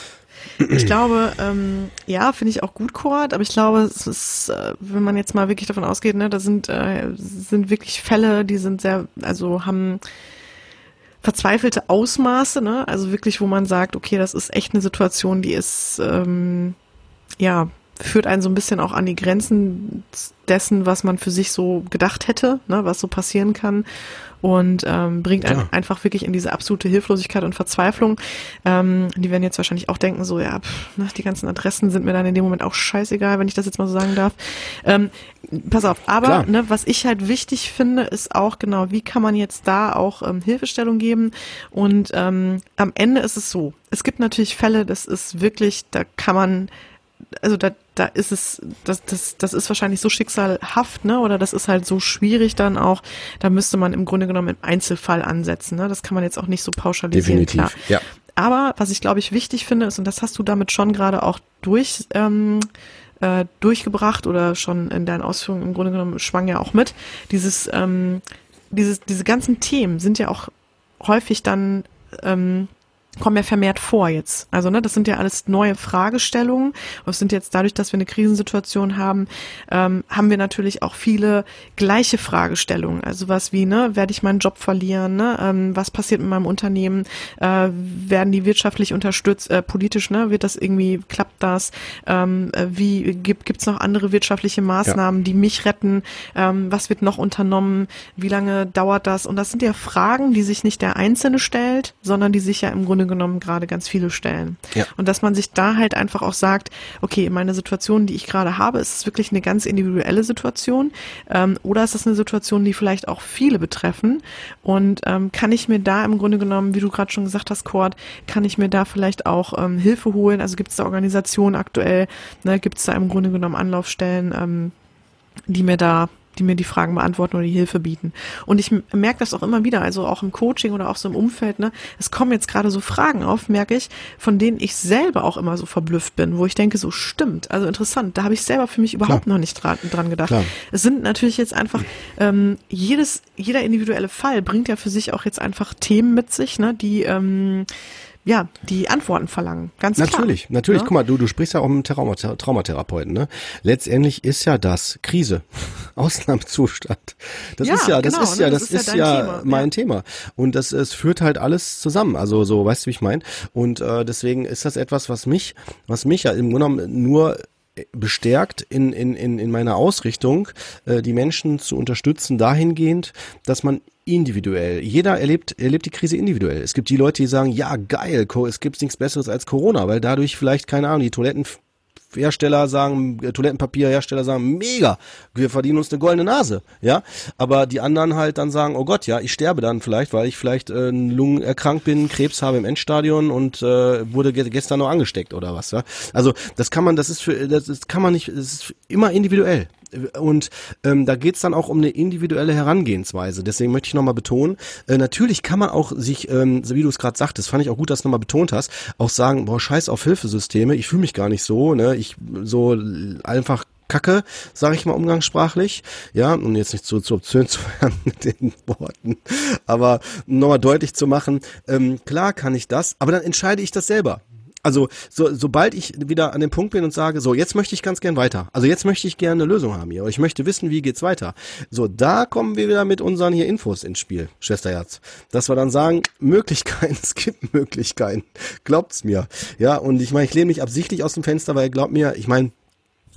Ich glaube, ähm, ja, finde ich auch gut, Kurt, aber ich glaube, es ist, äh, wenn man jetzt mal wirklich davon ausgeht, ne, da sind, äh, sind wirklich Fälle, die sind sehr, also haben verzweifelte Ausmaße, ne? Also wirklich, wo man sagt, okay, das ist echt eine Situation, die ist ähm, ja führt einen so ein bisschen auch an die Grenzen dessen, was man für sich so gedacht hätte, ne, was so passieren kann und ähm, bringt einen ja. einfach wirklich in diese absolute Hilflosigkeit und Verzweiflung. Ähm, die werden jetzt wahrscheinlich auch denken, so ja, pff, ne, die ganzen Adressen sind mir dann in dem Moment auch scheißegal, wenn ich das jetzt mal so sagen darf. Ähm, pass auf, aber ne, was ich halt wichtig finde, ist auch genau, wie kann man jetzt da auch ähm, Hilfestellung geben und ähm, am Ende ist es so, es gibt natürlich Fälle, das ist wirklich, da kann man also da, da ist es, das, das, das ist wahrscheinlich so schicksalhaft, ne? Oder das ist halt so schwierig dann auch. Da müsste man im Grunde genommen im Einzelfall ansetzen. Ne? Das kann man jetzt auch nicht so pauschalisieren. Definitiv, klar. ja. Aber was ich glaube ich wichtig finde, ist, und das hast du damit schon gerade auch durch ähm, äh, durchgebracht oder schon in deinen Ausführungen im Grunde genommen schwang ja auch mit, dieses, ähm, dieses, diese ganzen Themen sind ja auch häufig dann ähm, kommen ja vermehrt vor jetzt. Also ne, das sind ja alles neue Fragestellungen. Und sind jetzt dadurch, dass wir eine Krisensituation haben, ähm, haben wir natürlich auch viele gleiche Fragestellungen. Also was wie, ne, werde ich meinen Job verlieren? Ne? Ähm, was passiert mit meinem Unternehmen? Äh, werden die wirtschaftlich unterstützt? Äh, politisch, ne? Wird das irgendwie, klappt das? Ähm, äh, wie gibt gibt's noch andere wirtschaftliche Maßnahmen, ja. die mich retten? Ähm, was wird noch unternommen? Wie lange dauert das? Und das sind ja Fragen, die sich nicht der Einzelne stellt, sondern die sich ja im Grunde Grunde genommen gerade ganz viele stellen. Ja. Und dass man sich da halt einfach auch sagt, okay, meine Situation, die ich gerade habe, ist es wirklich eine ganz individuelle Situation ähm, oder ist das eine Situation, die vielleicht auch viele betreffen und ähm, kann ich mir da im Grunde genommen, wie du gerade schon gesagt hast, Cord, kann ich mir da vielleicht auch ähm, Hilfe holen? Also gibt es da Organisationen aktuell, ne, gibt es da im Grunde genommen Anlaufstellen, ähm, die mir da die mir die Fragen beantworten oder die Hilfe bieten. Und ich merke das auch immer wieder, also auch im Coaching oder auch so im Umfeld, ne, es kommen jetzt gerade so Fragen auf, merke ich, von denen ich selber auch immer so verblüfft bin, wo ich denke, so stimmt, also interessant, da habe ich selber für mich überhaupt Klar. noch nicht dran, dran gedacht. Klar. Es sind natürlich jetzt einfach, ähm, jedes, jeder individuelle Fall bringt ja für sich auch jetzt einfach Themen mit sich, ne, die ähm, ja, die Antworten verlangen. Ganz klar. Natürlich, natürlich. Ja? Guck mal, du, du sprichst ja auch mit Trauma Traumatherapeuten, ne? Letztendlich ist ja das Krise, Ausnahmezustand. Das ja, ist ja, das genau, ist ja, ne? das, das ist, ist ja, Thema. mein ja. Thema. Und das, es führt halt alles zusammen. Also so, weißt du, wie ich meine? Und äh, deswegen ist das etwas, was mich, was mich ja im Grunde genommen nur bestärkt in, in, in, in meiner Ausrichtung, äh, die Menschen zu unterstützen dahingehend, dass man individuell, jeder erlebt, erlebt die Krise individuell. Es gibt die Leute, die sagen, ja geil, es gibt nichts Besseres als Corona, weil dadurch vielleicht, keine Ahnung, die Toiletten Hersteller sagen, äh, Toilettenpapierhersteller sagen, mega, wir verdienen uns eine goldene Nase, ja. Aber die anderen halt dann sagen, oh Gott, ja, ich sterbe dann vielleicht, weil ich vielleicht äh, Lungen erkrankt bin, Krebs habe im Endstadion und äh, wurde gestern noch angesteckt oder was, ja. Also das kann man, das ist für, das, das kann man nicht, das ist immer individuell. Und ähm, da geht's dann auch um eine individuelle Herangehensweise. Deswegen möchte ich nochmal betonen, äh, natürlich kann man auch sich, ähm, wie du es gerade sagtest, fand ich auch gut, dass du nochmal betont hast, auch sagen, boah, scheiß auf Hilfesysteme, ich fühle mich gar nicht so, ne? Ich so einfach Kacke, sage ich mal umgangssprachlich. Ja, und jetzt nicht zu, zu obszön zu werden mit den Worten, aber nochmal deutlich zu machen, ähm, klar kann ich das, aber dann entscheide ich das selber. Also so, sobald ich wieder an dem Punkt bin und sage, so jetzt möchte ich ganz gern weiter. Also jetzt möchte ich gerne eine Lösung haben hier. Ich möchte wissen, wie geht's weiter. So, da kommen wir wieder mit unseren hier Infos ins Spiel, Schwesterherz. Dass wir dann sagen, Möglichkeiten, es gibt Möglichkeiten. Glaubt's mir. Ja, und ich meine, ich lehne mich absichtlich aus dem Fenster, weil glaubt mir, ich meine,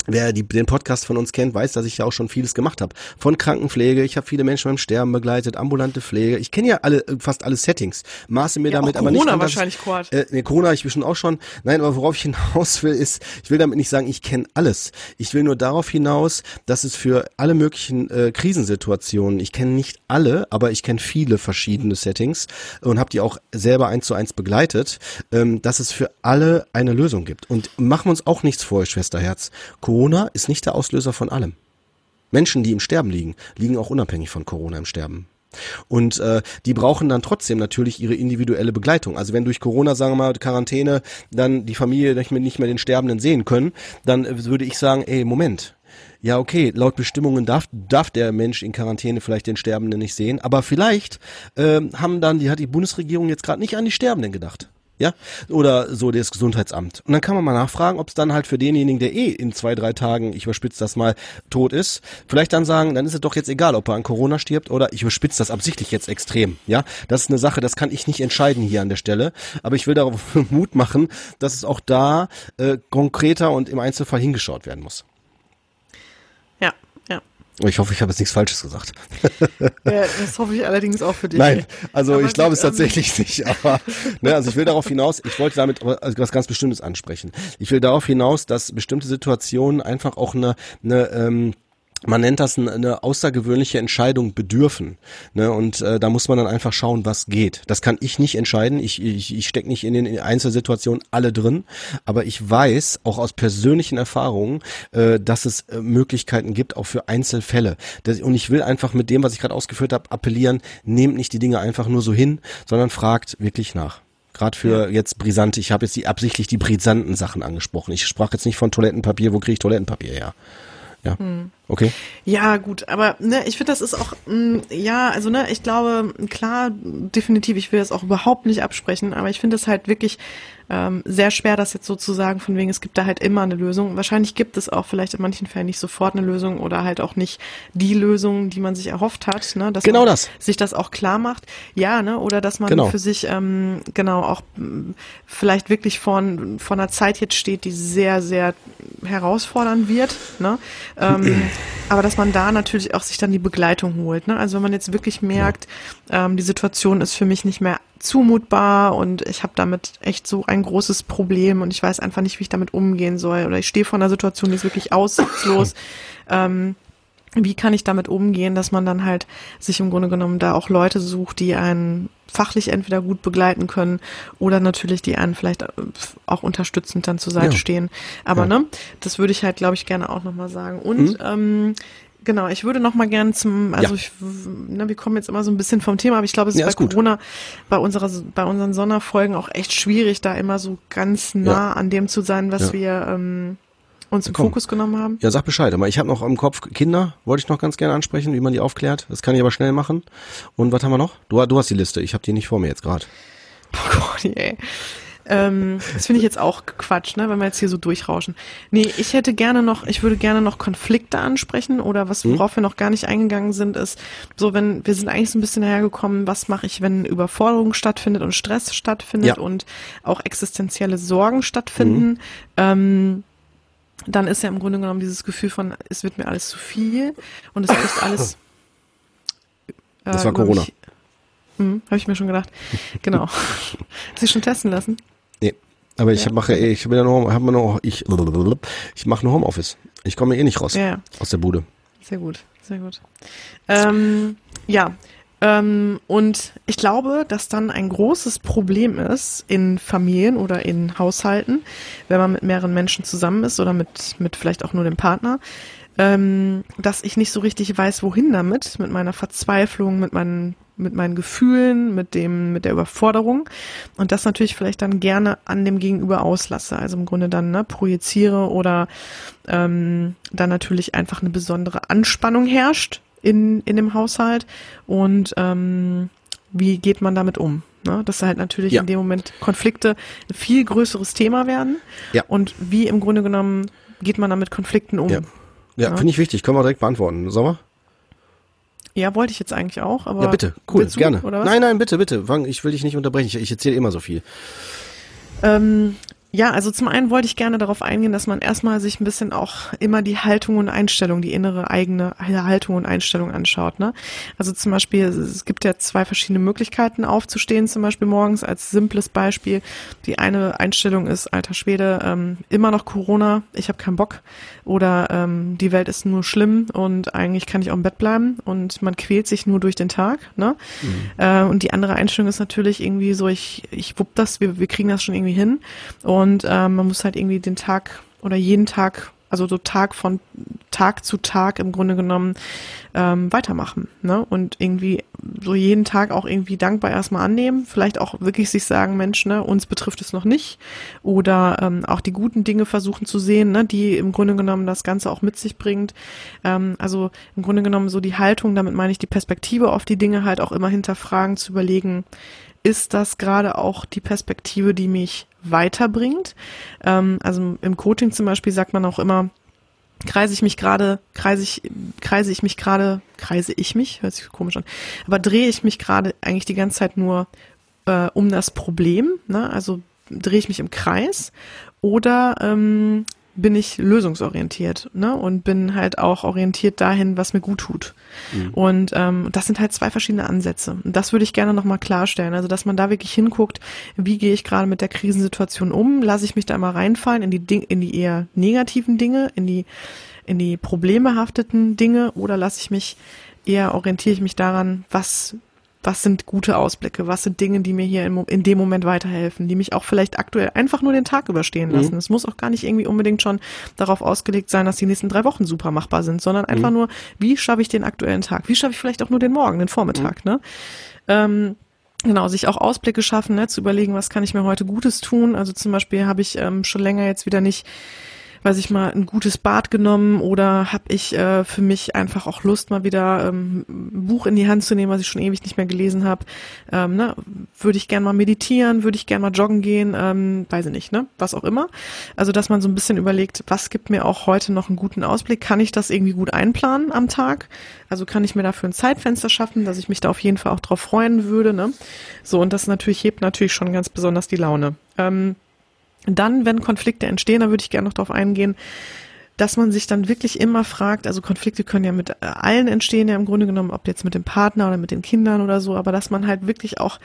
Wer die, den Podcast von uns kennt, weiß, dass ich ja auch schon vieles gemacht habe. Von Krankenpflege, ich habe viele Menschen beim Sterben begleitet, ambulante Pflege. Ich kenne ja alle, fast alle Settings. Maße mir ja, damit aber nicht. Corona wahrscheinlich, Quad. Äh, nee, Corona ich bestimmt auch schon. Nein, aber worauf ich hinaus will, ist, ich will damit nicht sagen, ich kenne alles. Ich will nur darauf hinaus, dass es für alle möglichen äh, Krisensituationen, ich kenne nicht alle, aber ich kenne viele verschiedene Settings und habe die auch selber eins zu eins begleitet, ähm, dass es für alle eine Lösung gibt. Und machen wir uns auch nichts vor, Schwesterherz. Corona ist nicht der Auslöser von allem. Menschen, die im Sterben liegen, liegen auch unabhängig von Corona im Sterben. Und äh, die brauchen dann trotzdem natürlich ihre individuelle Begleitung. Also wenn durch Corona, sagen wir mal, Quarantäne, dann die Familie nicht mehr, nicht mehr den Sterbenden sehen können, dann äh, würde ich sagen, ey, Moment. Ja, okay, laut Bestimmungen darf, darf der Mensch in Quarantäne vielleicht den Sterbenden nicht sehen, aber vielleicht äh, haben dann, die hat die Bundesregierung jetzt gerade nicht an die Sterbenden gedacht ja, oder so das Gesundheitsamt. Und dann kann man mal nachfragen, ob es dann halt für denjenigen, der eh in zwei, drei Tagen, ich überspitze das mal, tot ist, vielleicht dann sagen, dann ist es doch jetzt egal, ob er an Corona stirbt oder ich überspitze das absichtlich jetzt extrem, ja. Das ist eine Sache, das kann ich nicht entscheiden hier an der Stelle, aber ich will darauf Mut machen, dass es auch da äh, konkreter und im Einzelfall hingeschaut werden muss. Ich hoffe, ich habe jetzt nichts Falsches gesagt. Ja, das hoffe ich allerdings auch für dich. Nein, also aber ich glaube es tatsächlich nicht. Aber ne, also ich will darauf hinaus, ich wollte damit also was ganz Bestimmtes ansprechen. Ich will darauf hinaus, dass bestimmte Situationen einfach auch eine, eine ähm, man nennt das eine außergewöhnliche Entscheidung bedürfen. Ne? Und äh, da muss man dann einfach schauen, was geht. Das kann ich nicht entscheiden. Ich, ich, ich stecke nicht in den Einzelsituationen alle drin. Aber ich weiß auch aus persönlichen Erfahrungen, äh, dass es äh, Möglichkeiten gibt, auch für Einzelfälle. Das, und ich will einfach mit dem, was ich gerade ausgeführt habe, appellieren, nehmt nicht die Dinge einfach nur so hin, sondern fragt wirklich nach. Gerade für jetzt brisante, ich habe jetzt die absichtlich die brisanten Sachen angesprochen. Ich sprach jetzt nicht von Toilettenpapier, wo kriege ich Toilettenpapier her? Ja. Hm. Okay. Ja, gut, aber ne, ich finde, das ist auch, mh, hm, ja, also ne, ich glaube, klar, definitiv, ich will das auch überhaupt nicht absprechen, aber ich finde es halt wirklich ähm, sehr schwer, das jetzt sozusagen von wegen, es gibt da halt immer eine Lösung. Wahrscheinlich gibt es auch vielleicht in manchen Fällen nicht sofort eine Lösung oder halt auch nicht die Lösung, die man sich erhofft hat, ne, dass genau man das. sich das auch klar macht. Ja, ne, oder dass man genau. für sich ähm, genau auch ähm, vielleicht wirklich von von einer Zeit jetzt steht, die sehr sehr herausfordern wird, ne? Ähm, aber dass man da natürlich auch sich dann die Begleitung holt, ne? Also wenn man jetzt wirklich merkt, ja. ähm, die Situation ist für mich nicht mehr zumutbar und ich habe damit echt so ein großes Problem und ich weiß einfach nicht, wie ich damit umgehen soll oder ich stehe vor einer Situation, die ist wirklich aussichtslos. ähm, wie kann ich damit umgehen, dass man dann halt sich im Grunde genommen da auch Leute sucht, die einen fachlich entweder gut begleiten können oder natürlich die einen vielleicht äh, auch unterstützend dann zur Seite ja. stehen. Aber ja. ne, das würde ich halt, glaube ich, gerne auch nochmal sagen. Und mhm. ähm, genau, ich würde noch mal gern zum, also Ja. ich, ne, wir kommen jetzt immer so ein bisschen vom Thema, aber ich glaube, es ist Ja, bei ist. Corona, bei unserer, bei unseren Sonderfolgen auch echt schwierig, da immer so ganz nah an dem zu sein, was Ja. wir ähm, uns im Komm. Fokus genommen haben. Ja, sag Bescheid. Aber ich habe noch im Kopf Kinder, wollte ich noch ganz gerne ansprechen, wie man die aufklärt. Das kann ich aber schnell machen. Und was haben wir noch? Du, du hast die Liste. Ich habe die nicht vor mir jetzt gerade. Oh Gott, ey. Ähm, das finde ich jetzt auch Quatsch, ne, wenn wir jetzt hier so durchrauschen. Nee, ich hätte gerne noch, ich würde gerne noch Konflikte ansprechen oder was, worauf wir noch gar nicht eingegangen sind, ist so, wenn, wir sind eigentlich so ein bisschen hergekommen, was mache ich, wenn Überforderung stattfindet und Stress stattfindet Ja. und auch existenzielle Sorgen stattfinden. Ähm, dann ist ja im Grunde genommen dieses Gefühl von, es wird mir alles zu viel und es bricht alles. Das war Corona. Hm, Habe ich mir schon gedacht. Genau. Hast du schon testen lassen? Aber ich Ja. mache, ich bin ja nur, hab nur, ich, ich mache nur Homeoffice. Ich komme eh nicht raus Ja, ja. aus der Bude. Sehr gut, sehr gut. Ähm, ja, ähm, und ich glaube, dass dann ein großes Problem ist in Familien oder in Haushalten, wenn man mit mehreren Menschen zusammen ist oder mit, mit vielleicht auch nur dem Partner, ähm, dass ich nicht so richtig weiß, wohin damit, mit meiner Verzweiflung, mit meinen mit meinen Gefühlen, mit dem, mit der Überforderung und das natürlich vielleicht dann gerne an dem Gegenüber auslasse. Also im Grunde dann ne, projiziere oder ähm, dann natürlich einfach eine besondere Anspannung herrscht in, in dem Haushalt und ähm, wie geht man damit um? Ne? Dass halt natürlich Ja. in dem Moment Konflikte ein viel größeres Thema werden Ja. und wie im Grunde genommen geht man damit Konflikten um? Ja. Ja, Ja. finde ich wichtig. Können wir direkt beantworten. Wir? Ja, wollte ich jetzt eigentlich auch, aber Ja, bitte. Cool. du, Gerne. Nein, nein, bitte, bitte. Ich will dich nicht unterbrechen. Ich, ich erzähle immer so viel. Ähm, ja, also zum einen wollte ich gerne darauf eingehen, dass man erstmal sich ein bisschen auch immer die Haltung und Einstellung, die innere eigene Haltung und Einstellung anschaut. Ne? Also zum Beispiel, es gibt ja zwei verschiedene Möglichkeiten aufzustehen, zum Beispiel morgens als simples Beispiel. Die eine Einstellung ist, alter Schwede, ähm, immer noch Corona, ich habe keinen Bock oder ähm, die Welt ist nur schlimm und eigentlich kann ich auch im Bett bleiben und man quält sich nur durch den Tag. Ne? Äh, und die andere Einstellung ist natürlich irgendwie so, ich, ich wupp das, wir, wir kriegen das schon irgendwie hin. Und ähm, man muss halt irgendwie den Tag oder jeden Tag, also so Tag von Tag zu Tag im Grunde genommen ähm, weitermachen. Ne? Und irgendwie so jeden Tag auch irgendwie dankbar erstmal annehmen. Vielleicht auch wirklich sich sagen, Mensch, ne, uns betrifft es noch nicht. Oder ähm, auch die guten Dinge versuchen zu sehen, ne, die im Grunde genommen das Ganze auch mit sich bringt. Ähm, also im Grunde genommen so die Haltung, damit meine ich die Perspektive auf die Dinge halt auch immer hinterfragen, zu überlegen, ist das gerade auch die Perspektive, die mich weiterbringt? Ähm, also im Coaching zum Beispiel sagt man auch immer, kreise ich mich gerade, kreise ich, kreise ich mich gerade, kreise ich mich, hört sich komisch an, aber drehe ich mich gerade eigentlich die ganze Zeit nur äh, um das Problem, ne? also drehe ich mich im Kreis oder ähm, bin ich lösungsorientiert ne? und bin halt auch orientiert dahin, was mir gut tut. Und ähm, das sind halt zwei verschiedene Ansätze. Und das würde ich gerne nochmal klarstellen. Also, dass man da wirklich hinguckt, wie gehe ich gerade mit der Krisensituation um? Lasse ich mich da mal reinfallen in die, Ding in die eher negativen Dinge, in die, in die problembehafteten Dinge oder lasse ich mich eher, orientiere ich mich daran, was was sind gute Ausblicke, was sind Dinge, die mir hier in, in dem Moment weiterhelfen, die mich auch vielleicht aktuell einfach nur den Tag überstehen lassen. Es muss auch gar nicht irgendwie unbedingt schon darauf ausgelegt sein, dass die nächsten drei Wochen super machbar sind, sondern einfach nur, wie schaffe ich den aktuellen Tag? Wie schaffe ich vielleicht auch nur den Morgen, den Vormittag, ne? Ähm, Genau, sich auch Ausblicke schaffen, ne, zu überlegen, was kann ich mir heute Gutes tun. Also zum Beispiel habe ich ähm, schon länger jetzt wieder nicht, weiß ich mal, ein gutes Bad genommen oder habe ich äh, für mich einfach auch Lust, mal wieder ähm, ein Buch in die Hand zu nehmen, was ich schon ewig nicht mehr gelesen habe. Ähm, ne, würde ich gern mal meditieren, würde ich gern mal joggen gehen, ähm, weiß ich nicht, ne, was auch immer. Also dass man so ein bisschen überlegt, was gibt mir auch heute noch einen guten Ausblick? Kann ich das irgendwie gut einplanen am Tag? Also kann ich mir dafür ein Zeitfenster schaffen, dass ich mich da auf jeden Fall auch drauf freuen würde. Ne? So, und das natürlich hebt natürlich schon ganz besonders die Laune. Ähm, dann, wenn Konflikte entstehen, da würde ich gerne noch drauf eingehen, dass man sich dann wirklich immer fragt, also Konflikte können ja mit äh, allen entstehen, ja im Grunde genommen, ob jetzt mit dem Partner oder mit den Kindern oder so, aber dass man halt wirklich auch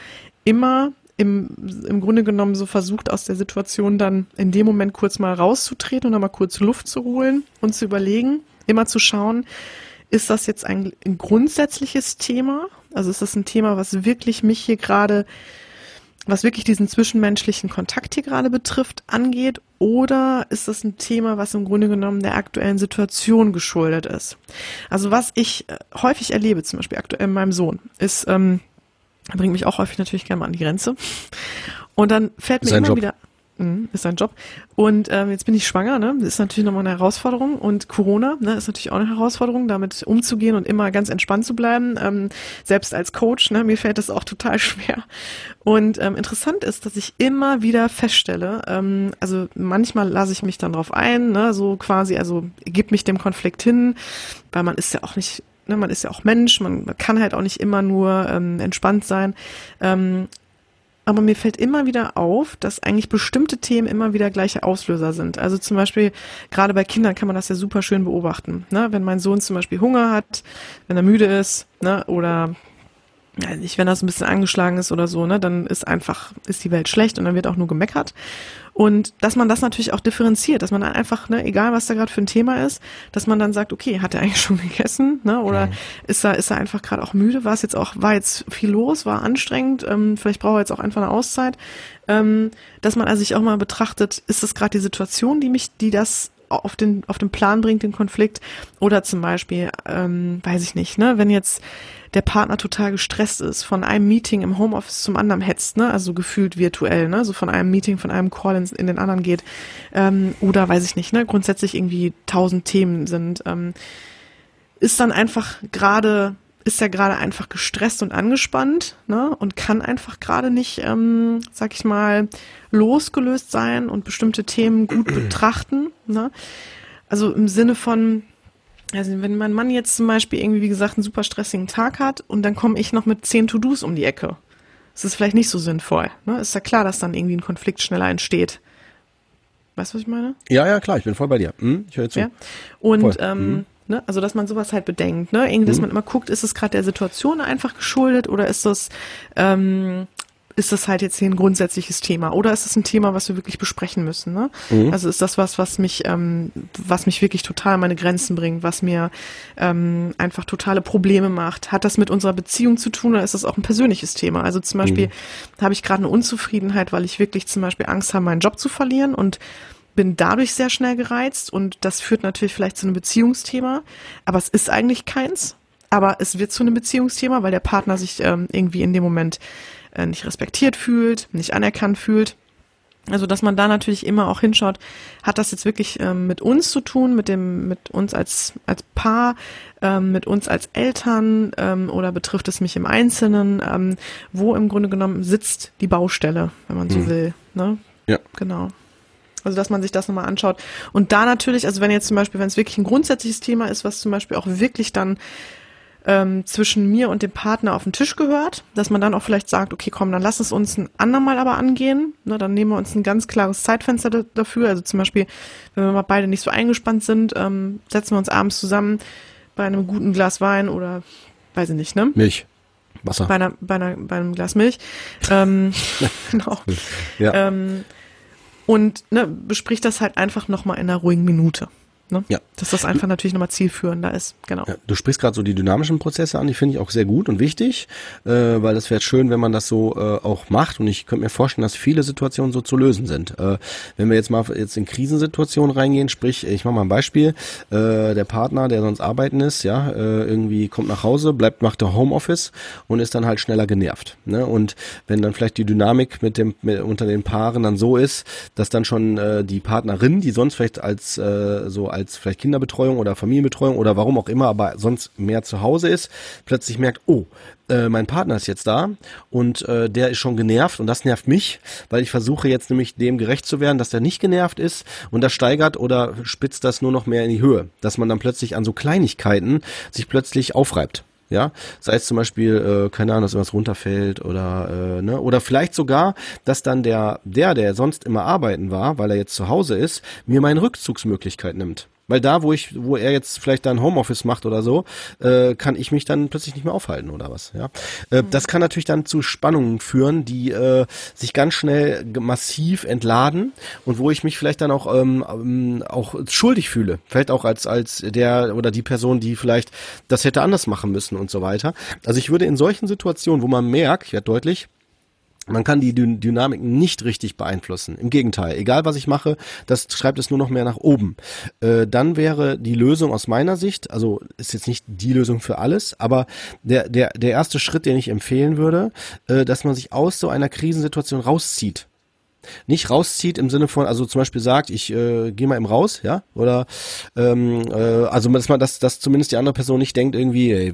immer im, im Grunde genommen so versucht, aus der Situation dann in dem Moment kurz mal rauszutreten und dann mal kurz Luft zu holen und zu überlegen, immer zu schauen, ist das jetzt ein, ein grundsätzliches Thema? Also ist das ein Thema, was wirklich mich hier gerade, was wirklich diesen zwischenmenschlichen Kontakt hier gerade betrifft, angeht? oder ist das ein Thema, was im Grunde genommen der aktuellen Situation geschuldet ist? Also was ich äh, häufig erlebe, zum Beispiel aktuell in meinem Sohn, ist, ähm, bringt mich auch häufig natürlich gerne mal an die Grenze. Und dann fällt mir immer Job. wieder, ist ein Job. Und ähm, jetzt bin ich schwanger, ne? Das ist natürlich nochmal eine Herausforderung. Und Corona, ne, ist natürlich auch eine Herausforderung, damit umzugehen und immer ganz entspannt zu bleiben. Ähm, selbst als Coach, ne, mir fällt das auch total schwer. Und ähm, interessant ist, dass ich immer wieder feststelle, ähm, also manchmal lasse ich mich dann drauf ein, ne, so quasi, also gib mich dem Konflikt hin, weil man ist ja auch nicht ne, man ist ja auch Mensch, man, man kann halt auch nicht immer nur ähm, entspannt sein. Ähm, aber mir fällt immer wieder auf, dass eigentlich bestimmte Themen immer wieder gleiche Auslöser sind. Also zum Beispiel, gerade bei Kindern kann man das ja super schön beobachten. Ne? Wenn mein Sohn zum Beispiel Hunger hat, wenn er müde ist, ne? oder ja, nicht, wenn das ein bisschen angeschlagen ist oder so, ne, dann ist einfach, ist die Welt schlecht und dann wird auch nur gemeckert. Und dass man das natürlich auch differenziert, dass man dann einfach, ne, egal was da gerade für ein Thema ist, dass man dann sagt, okay, hat er eigentlich schon gegessen, ne? Oder mhm. ist er, ist er einfach gerade auch müde? War es jetzt auch, war jetzt viel los, war anstrengend, ähm, vielleicht braucht er jetzt auch einfach eine Auszeit. Ähm, dass man also sich auch mal betrachtet, ist es gerade die Situation, die mich, die das auf den, auf den Plan bringt, den Konflikt. Oder zum Beispiel, ähm, weiß ich nicht, ne, wenn jetzt der Partner total gestresst ist, von einem Meeting im Homeoffice zum anderen hetzt, ne, also gefühlt virtuell, ne, so von einem Meeting, von einem Call in, in den anderen geht, ähm, oder weiß ich nicht, ne, grundsätzlich irgendwie tausend Themen sind, ähm, ist dann einfach gerade ist ja gerade einfach gestresst und angespannt ne, und kann einfach gerade nicht, ähm, sag ich mal, losgelöst sein und bestimmte Themen gut betrachten. Ne? Also im Sinne von, also wenn mein Mann jetzt zum Beispiel irgendwie, wie gesagt, einen super stressigen Tag hat und dann komme ich noch mit zehn To-Dos um die Ecke. Das ist vielleicht nicht so sinnvoll. Ne? Ist ja klar, dass dann irgendwie ein Konflikt schneller entsteht. Weißt du, was ich meine? Ja, ja, klar, ich bin voll bei dir. Hm, ich höre zu. Ja. Und ähm, hm. ne, also dass man sowas halt bedenkt, ne? Irgendwie, dass hm. man immer guckt, ist es gerade der Situation einfach geschuldet oder ist das ähm, ist das halt jetzt hier ein grundsätzliches Thema oder ist es ein Thema, was wir wirklich besprechen müssen? Ne? Mhm. Also ist das was, was mich, ähm, was mich wirklich total an meine Grenzen bringt, was mir ähm, einfach totale Probleme macht? Hat das mit unserer Beziehung zu tun oder ist das auch ein persönliches Thema? Also zum Beispiel mhm. habe ich gerade eine Unzufriedenheit, weil ich wirklich zum Beispiel Angst habe, meinen Job zu verlieren und bin dadurch sehr schnell gereizt und das führt natürlich vielleicht zu einem Beziehungsthema, aber es ist eigentlich keins. Aber es wird zu einem Beziehungsthema, weil der Partner sich ähm, irgendwie in dem Moment äh, nicht respektiert fühlt, nicht anerkannt fühlt. Also, dass man da natürlich immer auch hinschaut, hat das jetzt wirklich ähm, mit uns zu tun, mit dem, mit uns als, als Paar, ähm, mit uns als Eltern, ähm, oder betrifft es mich im Einzelnen, ähm, wo im Grunde genommen sitzt die Baustelle, wenn man so mhm. will, ne? Ja. Genau. Also, dass man sich das nochmal anschaut. Und da natürlich, also wenn jetzt zum Beispiel, wenn es wirklich ein grundsätzliches Thema ist, was zum Beispiel auch wirklich dann ähm, zwischen mir und dem Partner auf den Tisch gehört, dass man dann auch vielleicht sagt, okay, komm, dann lass es uns ein andermal aber angehen. Ne, dann nehmen wir uns ein ganz klares Zeitfenster dafür. Also zum Beispiel, wenn wir mal beide nicht so eingespannt sind, ähm, setzen wir uns abends zusammen bei einem guten Glas Wein oder weiß ich nicht, ne? Milch. Wasser. Bei, einer, bei, einer, bei einem Glas Milch. ähm, genau. Ja. Ähm, und ne, bespricht das halt einfach nochmal in einer ruhigen Minute. Ne? Ja. Dass das einfach natürlich nochmal zielführender ist, genau. Ja, du sprichst gerade so die dynamischen Prozesse an, die finde ich auch sehr gut und wichtig, äh, weil das wäre schön, wenn man das so äh, auch macht und ich könnte mir vorstellen, dass viele Situationen so zu lösen sind. Äh, wenn wir jetzt mal jetzt in Krisensituationen reingehen, sprich, ich mache mal ein Beispiel, äh, der Partner, der sonst arbeiten ist, ja, äh, irgendwie kommt nach Hause, bleibt, macht der Homeoffice und ist dann halt schneller genervt. Ne? Und wenn dann vielleicht die Dynamik mit dem mit, unter den Paaren dann so ist, dass dann schon äh, die Partnerin, die sonst vielleicht als äh, so als als vielleicht Kinderbetreuung oder Familienbetreuung oder warum auch immer, aber sonst mehr zu Hause ist, plötzlich merkt, oh, äh, mein Partner ist jetzt da und äh, der ist schon genervt und das nervt mich, weil ich versuche jetzt nämlich dem gerecht zu werden, dass der nicht genervt ist und das steigert oder spitzt das nur noch mehr in die Höhe, dass man dann plötzlich an so Kleinigkeiten sich plötzlich aufreibt ja, sei es zum Beispiel, äh, keine Ahnung, dass irgendwas runterfällt oder äh, ne, oder vielleicht sogar, dass dann der der, der sonst immer arbeiten war, weil er jetzt zu Hause ist, mir meine Rückzugsmöglichkeit nimmt. Weil da, wo ich, wo er jetzt vielleicht dann Homeoffice macht oder so, äh, kann ich mich dann plötzlich nicht mehr aufhalten oder was. Ja, äh, mhm. das kann natürlich dann zu Spannungen führen, die äh, sich ganz schnell massiv entladen und wo ich mich vielleicht dann auch ähm, ähm, auch schuldig fühle, vielleicht auch als als der oder die Person, die vielleicht das hätte anders machen müssen und so weiter. Also ich würde in solchen Situationen, wo man merkt, ja deutlich, man kann die Dyn Dynamik nicht richtig beeinflussen. Im Gegenteil, egal was ich mache, das schreibt es nur noch mehr nach oben. Äh, dann wäre die Lösung aus meiner Sicht, also ist jetzt nicht die Lösung für alles, aber der, der, der erste Schritt, den ich empfehlen würde, äh, dass man sich aus so einer Krisensituation rauszieht nicht rauszieht im Sinne von, also zum Beispiel sagt, ich äh, gehe mal im raus, ja, oder ähm, äh, also dass man, dass, dass zumindest die andere Person nicht denkt irgendwie, ey,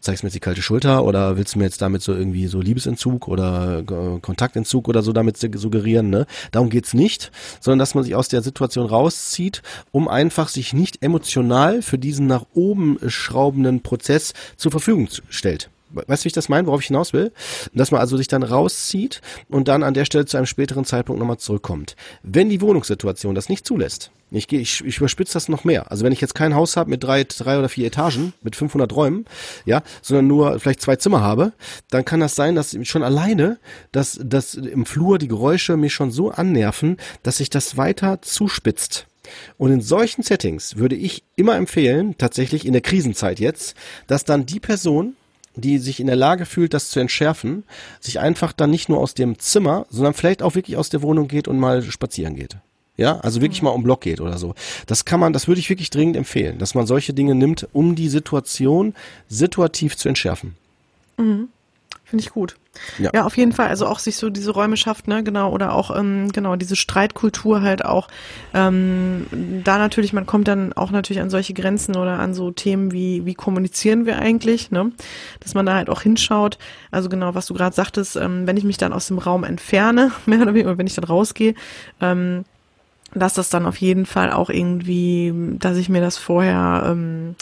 zeigst mir jetzt die kalte Schulter oder willst du mir jetzt damit so irgendwie so Liebesentzug oder äh, Kontaktentzug oder so damit suggerieren, ne? Darum geht's nicht, sondern dass man sich aus der Situation rauszieht, um einfach sich nicht emotional für diesen nach oben schraubenden Prozess zur Verfügung stellt. Weißt du, wie ich das meine, worauf ich hinaus will? Dass man also sich dann rauszieht und dann an der Stelle zu einem späteren Zeitpunkt nochmal zurückkommt. Wenn die Wohnungssituation das nicht zulässt, ich, ich, ich überspitze das noch mehr. Also wenn ich jetzt kein Haus habe mit drei, drei oder vier Etagen, mit 500 Räumen, ja, sondern nur vielleicht zwei Zimmer habe, dann kann das sein, dass schon alleine, dass, dass im Flur die Geräusche mich schon so annerven, dass sich das weiter zuspitzt. Und in solchen Settings würde ich immer empfehlen, tatsächlich in der Krisenzeit jetzt, dass dann die Person, die sich in der Lage fühlt, das zu entschärfen, sich einfach dann nicht nur aus dem Zimmer, sondern vielleicht auch wirklich aus der Wohnung geht und mal spazieren geht. Ja, also wirklich mhm. mal um Block geht oder so. Das kann man, das würde ich wirklich dringend empfehlen, dass man solche Dinge nimmt, um die Situation situativ zu entschärfen. Mhm. Finde ich gut. Ja. ja, auf jeden Fall. Also auch sich so diese Räume schafft, ne, genau, oder auch ähm, genau diese Streitkultur halt auch. Ähm, da natürlich, man kommt dann auch natürlich an solche Grenzen oder an so Themen wie wie kommunizieren wir eigentlich, ne, dass man da halt auch hinschaut. Also genau, was du gerade sagtest, ähm, wenn ich mich dann aus dem Raum entferne, mehr oder weniger, wenn ich dann rausgehe, ähm, dass das dann auf jeden Fall auch irgendwie, dass ich mir das vorher ähm,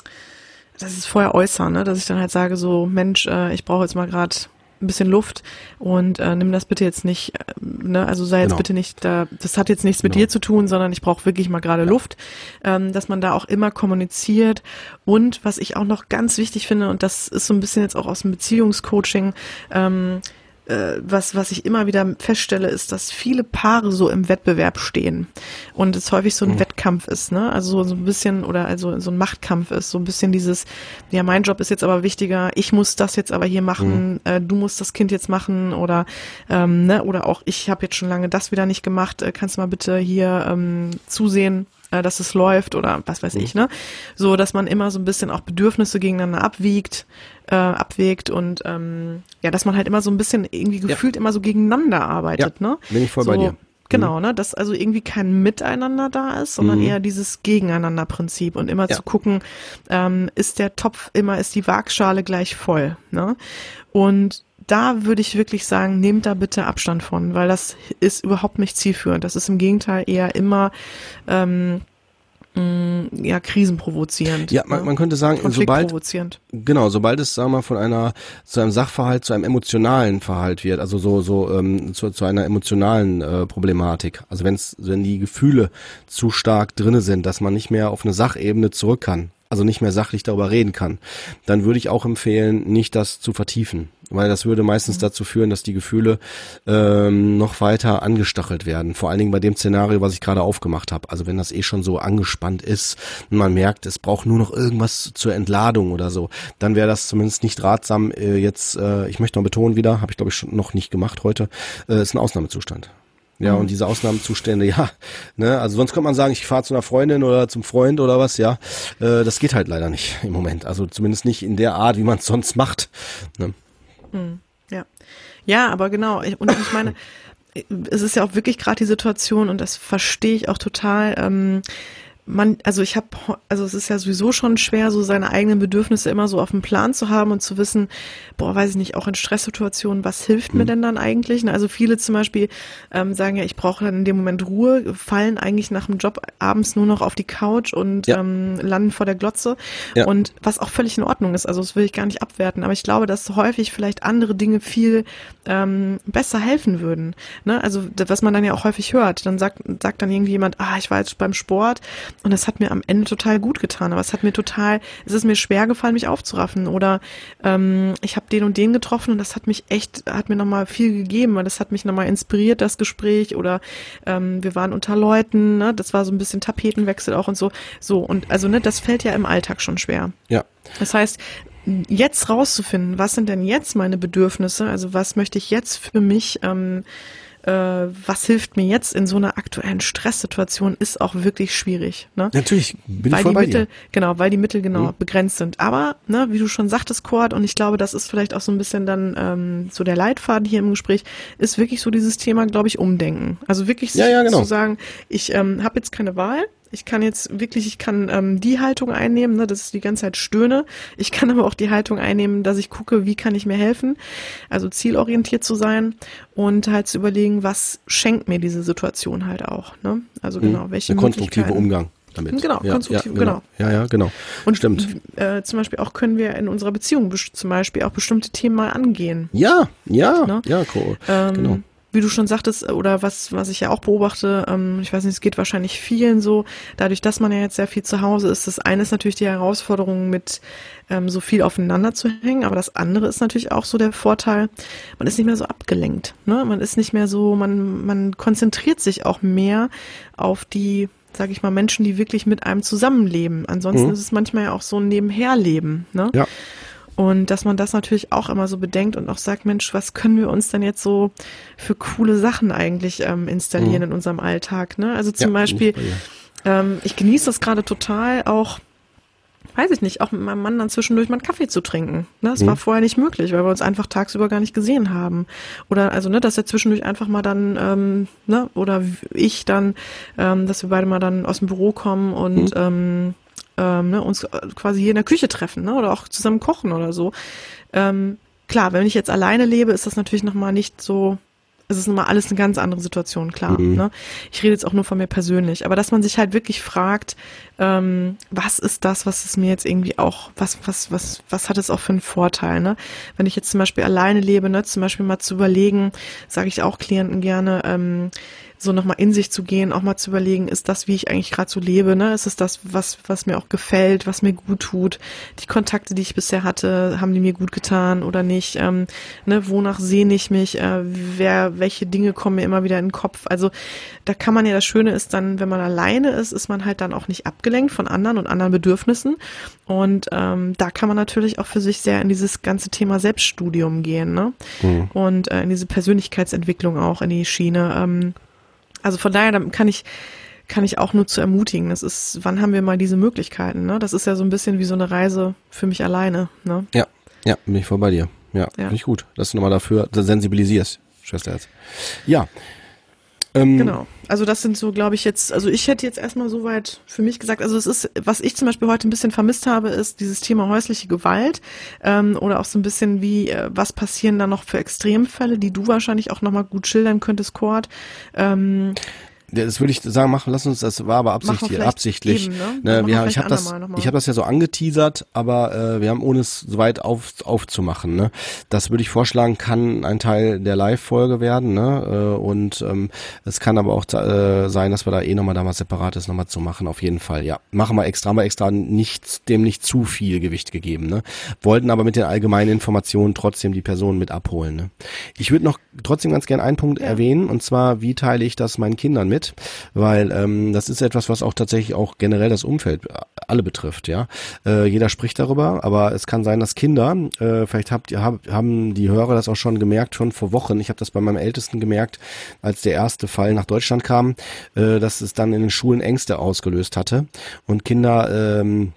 das ist vorher äußern, ne? dass ich dann halt sage so, Mensch, äh, ich brauche jetzt mal gerade ein bisschen Luft und äh, nimm das bitte jetzt nicht, äh, ne, also sei jetzt genau. bitte nicht da, das hat jetzt nichts mit genau. dir zu tun, sondern ich brauche wirklich mal gerade ja. Luft, ähm, dass man da auch immer kommuniziert und was ich auch noch ganz wichtig finde und das ist so ein bisschen jetzt auch aus dem Beziehungscoaching, ähm, äh, was, was ich immer wieder feststelle, ist, dass viele Paare so im Wettbewerb stehen und es häufig so ein mhm. Wettkampf ist, ne? Also so ein bisschen oder also so ein Machtkampf ist, so ein bisschen dieses, ja, mein Job ist jetzt aber wichtiger, ich muss das jetzt aber hier machen, mhm. äh, du musst das Kind jetzt machen oder ähm, ne, oder auch ich habe jetzt schon lange das wieder nicht gemacht, äh, kannst du mal bitte hier ähm, zusehen, äh, dass es läuft oder was weiß mhm. ich, ne? So, dass man immer so ein bisschen auch Bedürfnisse gegeneinander abwiegt, äh, abwägt und ähm, ja, dass man halt immer so ein bisschen irgendwie gefühlt ja. immer so gegeneinander arbeitet, ja, ne? Bin ich voll so, bei dir. Genau, mhm. ne, dass also irgendwie kein Miteinander da ist, sondern mhm. eher dieses Gegeneinander-Prinzip und immer ja. zu gucken, ähm, ist der Topf immer, ist die Waagschale gleich voll, ne? Und da würde ich wirklich sagen, nehmt da bitte Abstand von, weil das ist überhaupt nicht zielführend. Das ist im Gegenteil eher immer ähm, mh, ja krisenprovozierend. Ja, man, ne? man könnte sagen, sobald genau, sobald es sagen wir mal von einer zu einem Sachverhalt zu einem emotionalen Verhalt wird, also so so ähm, zu, zu einer emotionalen äh, Problematik. Also wenn es wenn die Gefühle zu stark drinne sind, dass man nicht mehr auf eine Sachebene zurück kann, also nicht mehr sachlich darüber reden kann, dann würde ich auch empfehlen, nicht das zu vertiefen weil das würde meistens mhm. dazu führen, dass die Gefühle ähm, noch weiter angestachelt werden. Vor allen Dingen bei dem Szenario, was ich gerade aufgemacht habe. Also wenn das eh schon so angespannt ist und man merkt, es braucht nur noch irgendwas zur Entladung oder so, dann wäre das zumindest nicht ratsam. Äh, jetzt, äh, ich möchte noch betonen wieder, habe ich glaube ich schon noch nicht gemacht heute, äh, ist ein Ausnahmezustand. Ja, und mhm. diese Ausnahmezustände, ja, ne, also sonst könnte man sagen, ich fahre zu einer Freundin oder zum Freund oder was, ja. Äh, das geht halt leider nicht im Moment. Also zumindest nicht in der Art, wie man es sonst macht. Ne? Hm, ja. Ja, aber genau. Und ich meine, es ist ja auch wirklich gerade die Situation und das verstehe ich auch total. Ähm, man, also ich habe, also es ist ja sowieso schon schwer, so seine eigenen Bedürfnisse immer so auf dem Plan zu haben und zu wissen, boah, weiß ich nicht, auch in Stresssituationen, was hilft mir mhm. denn dann eigentlich? Also viele zum Beispiel ähm, sagen ja, ich brauche dann in dem Moment Ruhe, fallen eigentlich nach dem Job abends nur noch auf die Couch und ja. ähm, landen vor der Glotze. Ja. Und was auch völlig in Ordnung ist, also das will ich gar nicht abwerten, aber ich glaube, dass häufig vielleicht andere Dinge viel ähm, besser helfen würden. Ne? Also was man dann ja auch häufig hört, dann sagt, sagt dann irgendwie jemand, ah, ich war jetzt beim Sport und das hat mir am Ende total gut getan. Aber es hat mir total, es ist mir schwer gefallen, mich aufzuraffen. Oder ähm, ich habe den und den getroffen und das hat mich echt, hat mir nochmal viel gegeben, weil das hat mich nochmal inspiriert, das Gespräch. Oder ähm, wir waren unter Leuten, ne? das war so ein bisschen Tapetenwechsel auch und so. So, und also, ne, das fällt ja im Alltag schon schwer. Ja. Das heißt, jetzt rauszufinden, was sind denn jetzt meine Bedürfnisse, also was möchte ich jetzt für mich ähm, äh, was hilft mir jetzt in so einer aktuellen Stresssituation, ist auch wirklich schwierig. Ne? Natürlich, bin weil ich voll die bei Mittel, dir. genau, weil die Mittel genau Mhm. begrenzt sind. Aber, ne, wie du schon sagtest, Cord, und ich glaube, das ist vielleicht auch so ein bisschen dann ähm, so der Leitfaden hier im Gespräch, ist wirklich so dieses Thema, glaube ich, umdenken. Also wirklich Ja, ja, genau. zu sagen, ich ähm, habe jetzt keine Wahl. Ich kann jetzt wirklich, ich kann ähm, die Haltung einnehmen, ne, dass ich die ganze Zeit stöhne. Ich kann aber auch die Haltung einnehmen, dass ich gucke, wie kann ich mir helfen. Also zielorientiert zu sein und halt zu überlegen, was schenkt mir diese Situation halt auch. Ne? Also genau, welche Der Mhm. konstruktive. Umgang damit. Genau, ja, konstruktiv, ja, genau. Ja, ja, genau. Und Stimmt. Äh, zum Beispiel auch können wir in unserer Beziehung zum Beispiel auch bestimmte Themen mal angehen. Ja, ja, Ne? ja, cool. Ähm, genau. Wie du schon sagtest, äh, oder was, was ich ja auch beobachte, ähm, ich weiß nicht, es geht wahrscheinlich vielen so, dadurch, dass man ja jetzt sehr viel zu Hause ist, das eine ist natürlich die Herausforderung, mit ähm, so viel aufeinander zu hängen, aber das andere ist natürlich auch so der Vorteil, man ist nicht mehr so abgelenkt. Ne? Man ist nicht mehr so, man, man konzentriert sich auch mehr auf die, sag ich mal, Menschen, die wirklich mit einem zusammenleben. Ansonsten Mhm. ist es manchmal ja auch so ein Nebenherleben. Ne? Ja. Und dass man das natürlich auch immer so bedenkt und auch sagt, Mensch, was können wir uns denn jetzt so für coole Sachen eigentlich ähm, installieren Mhm. in unserem Alltag? Ne? Also zum Ja, Beispiel, ähm, ich genieße das gerade total auch, weiß ich nicht, auch mit meinem Mann dann zwischendurch mal einen Kaffee zu trinken. Ne? Das Mhm. war vorher nicht möglich, weil wir uns einfach tagsüber gar nicht gesehen haben. Oder also, ne, dass er zwischendurch einfach mal dann, ähm, ne, oder ich dann, ähm, dass wir beide mal dann aus dem Büro kommen und Mhm. ähm, ähm, ne, uns quasi hier in der Küche treffen, ne? Oder auch zusammen kochen oder so. Ähm, klar, wenn ich jetzt alleine lebe, ist das natürlich nochmal nicht so, es ist nochmal alles eine ganz andere Situation, klar. Mhm. Ne? Ich rede jetzt auch nur von mir persönlich, aber dass man sich halt wirklich fragt, ähm, was ist das, was es mir jetzt irgendwie auch, was, was, was, was hat es auch für einen Vorteil, ne? Wenn ich jetzt zum Beispiel alleine lebe, ne, zum Beispiel mal zu überlegen, sage ich auch Klienten gerne, ähm, so nochmal in sich zu gehen, auch mal zu überlegen, ist das, wie ich eigentlich gerade so lebe, ne? Ist es das, was, was mir auch gefällt, was mir gut tut? Die Kontakte, die ich bisher hatte, haben die mir gut getan oder nicht? Ähm, ne, wonach sehne ich mich? Äh, wer, welche Dinge kommen mir immer wieder in den Kopf? Also da kann man ja, das Schöne ist dann, wenn man alleine ist, ist man halt dann auch nicht abgelenkt von anderen und anderen Bedürfnissen. Und ähm, da kann man natürlich auch für sich sehr in dieses ganze Thema Selbststudium gehen, ne? Mhm. Und äh, in diese Persönlichkeitsentwicklung auch in die Schiene. Ähm, also von daher da kann ich kann ich auch nur zu ermutigen. Das ist, wann haben wir mal diese Möglichkeiten? Ne? Das ist ja so ein bisschen wie so eine Reise für mich alleine. Ne? Ja, ja, bin ich voll bei dir. Ja, Ja. finde ich gut, dass du nochmal dafür sensibilisierst, Schwesterherz. Ja. Ähm, Genau. Also das sind so, glaube ich, jetzt, also ich hätte jetzt erstmal soweit für mich gesagt, also es ist, was ich zum Beispiel heute ein bisschen vermisst habe, ist dieses Thema häusliche Gewalt ähm, oder auch so ein bisschen wie, äh, was passieren da noch für Extremfälle, die du wahrscheinlich auch nochmal gut schildern könntest, Cord. Ähm, Das würde ich sagen, machen, lass uns, das war aber absichtlich. absichtlich. eben, ne? Ne, wir ich habe das, ich habe das ja so angeteasert, aber äh, wir haben ohne es so weit auf, aufzumachen. Ne? Das würde ich vorschlagen, kann ein Teil der Live-Folge werden. Ne? Äh, und ähm, es kann aber auch äh, sein, dass wir da eh nochmal da was Separates nochmal zu machen. Auf jeden Fall, ja. Machen wir extra, haben wir extra nicht, dem nicht zu viel Gewicht gegeben. Ne? Wollten aber mit den allgemeinen Informationen trotzdem die Personen mit abholen. Ne? Ich würde noch trotzdem ganz gern einen Punkt Ja. erwähnen, und zwar, wie teile ich das meinen Kindern mit? Weil ähm, das ist etwas, was auch tatsächlich auch generell das Umfeld äh, alle betrifft, ja. Äh, jeder spricht darüber, aber es kann sein, dass Kinder, äh, vielleicht habt ihr, hab, haben die Hörer das auch schon gemerkt, schon vor Wochen, ich habe das bei meinem Ältesten gemerkt, als der erste Fall nach Deutschland kam, äh, dass es dann in den Schulen Ängste ausgelöst hatte und Kinder ähm,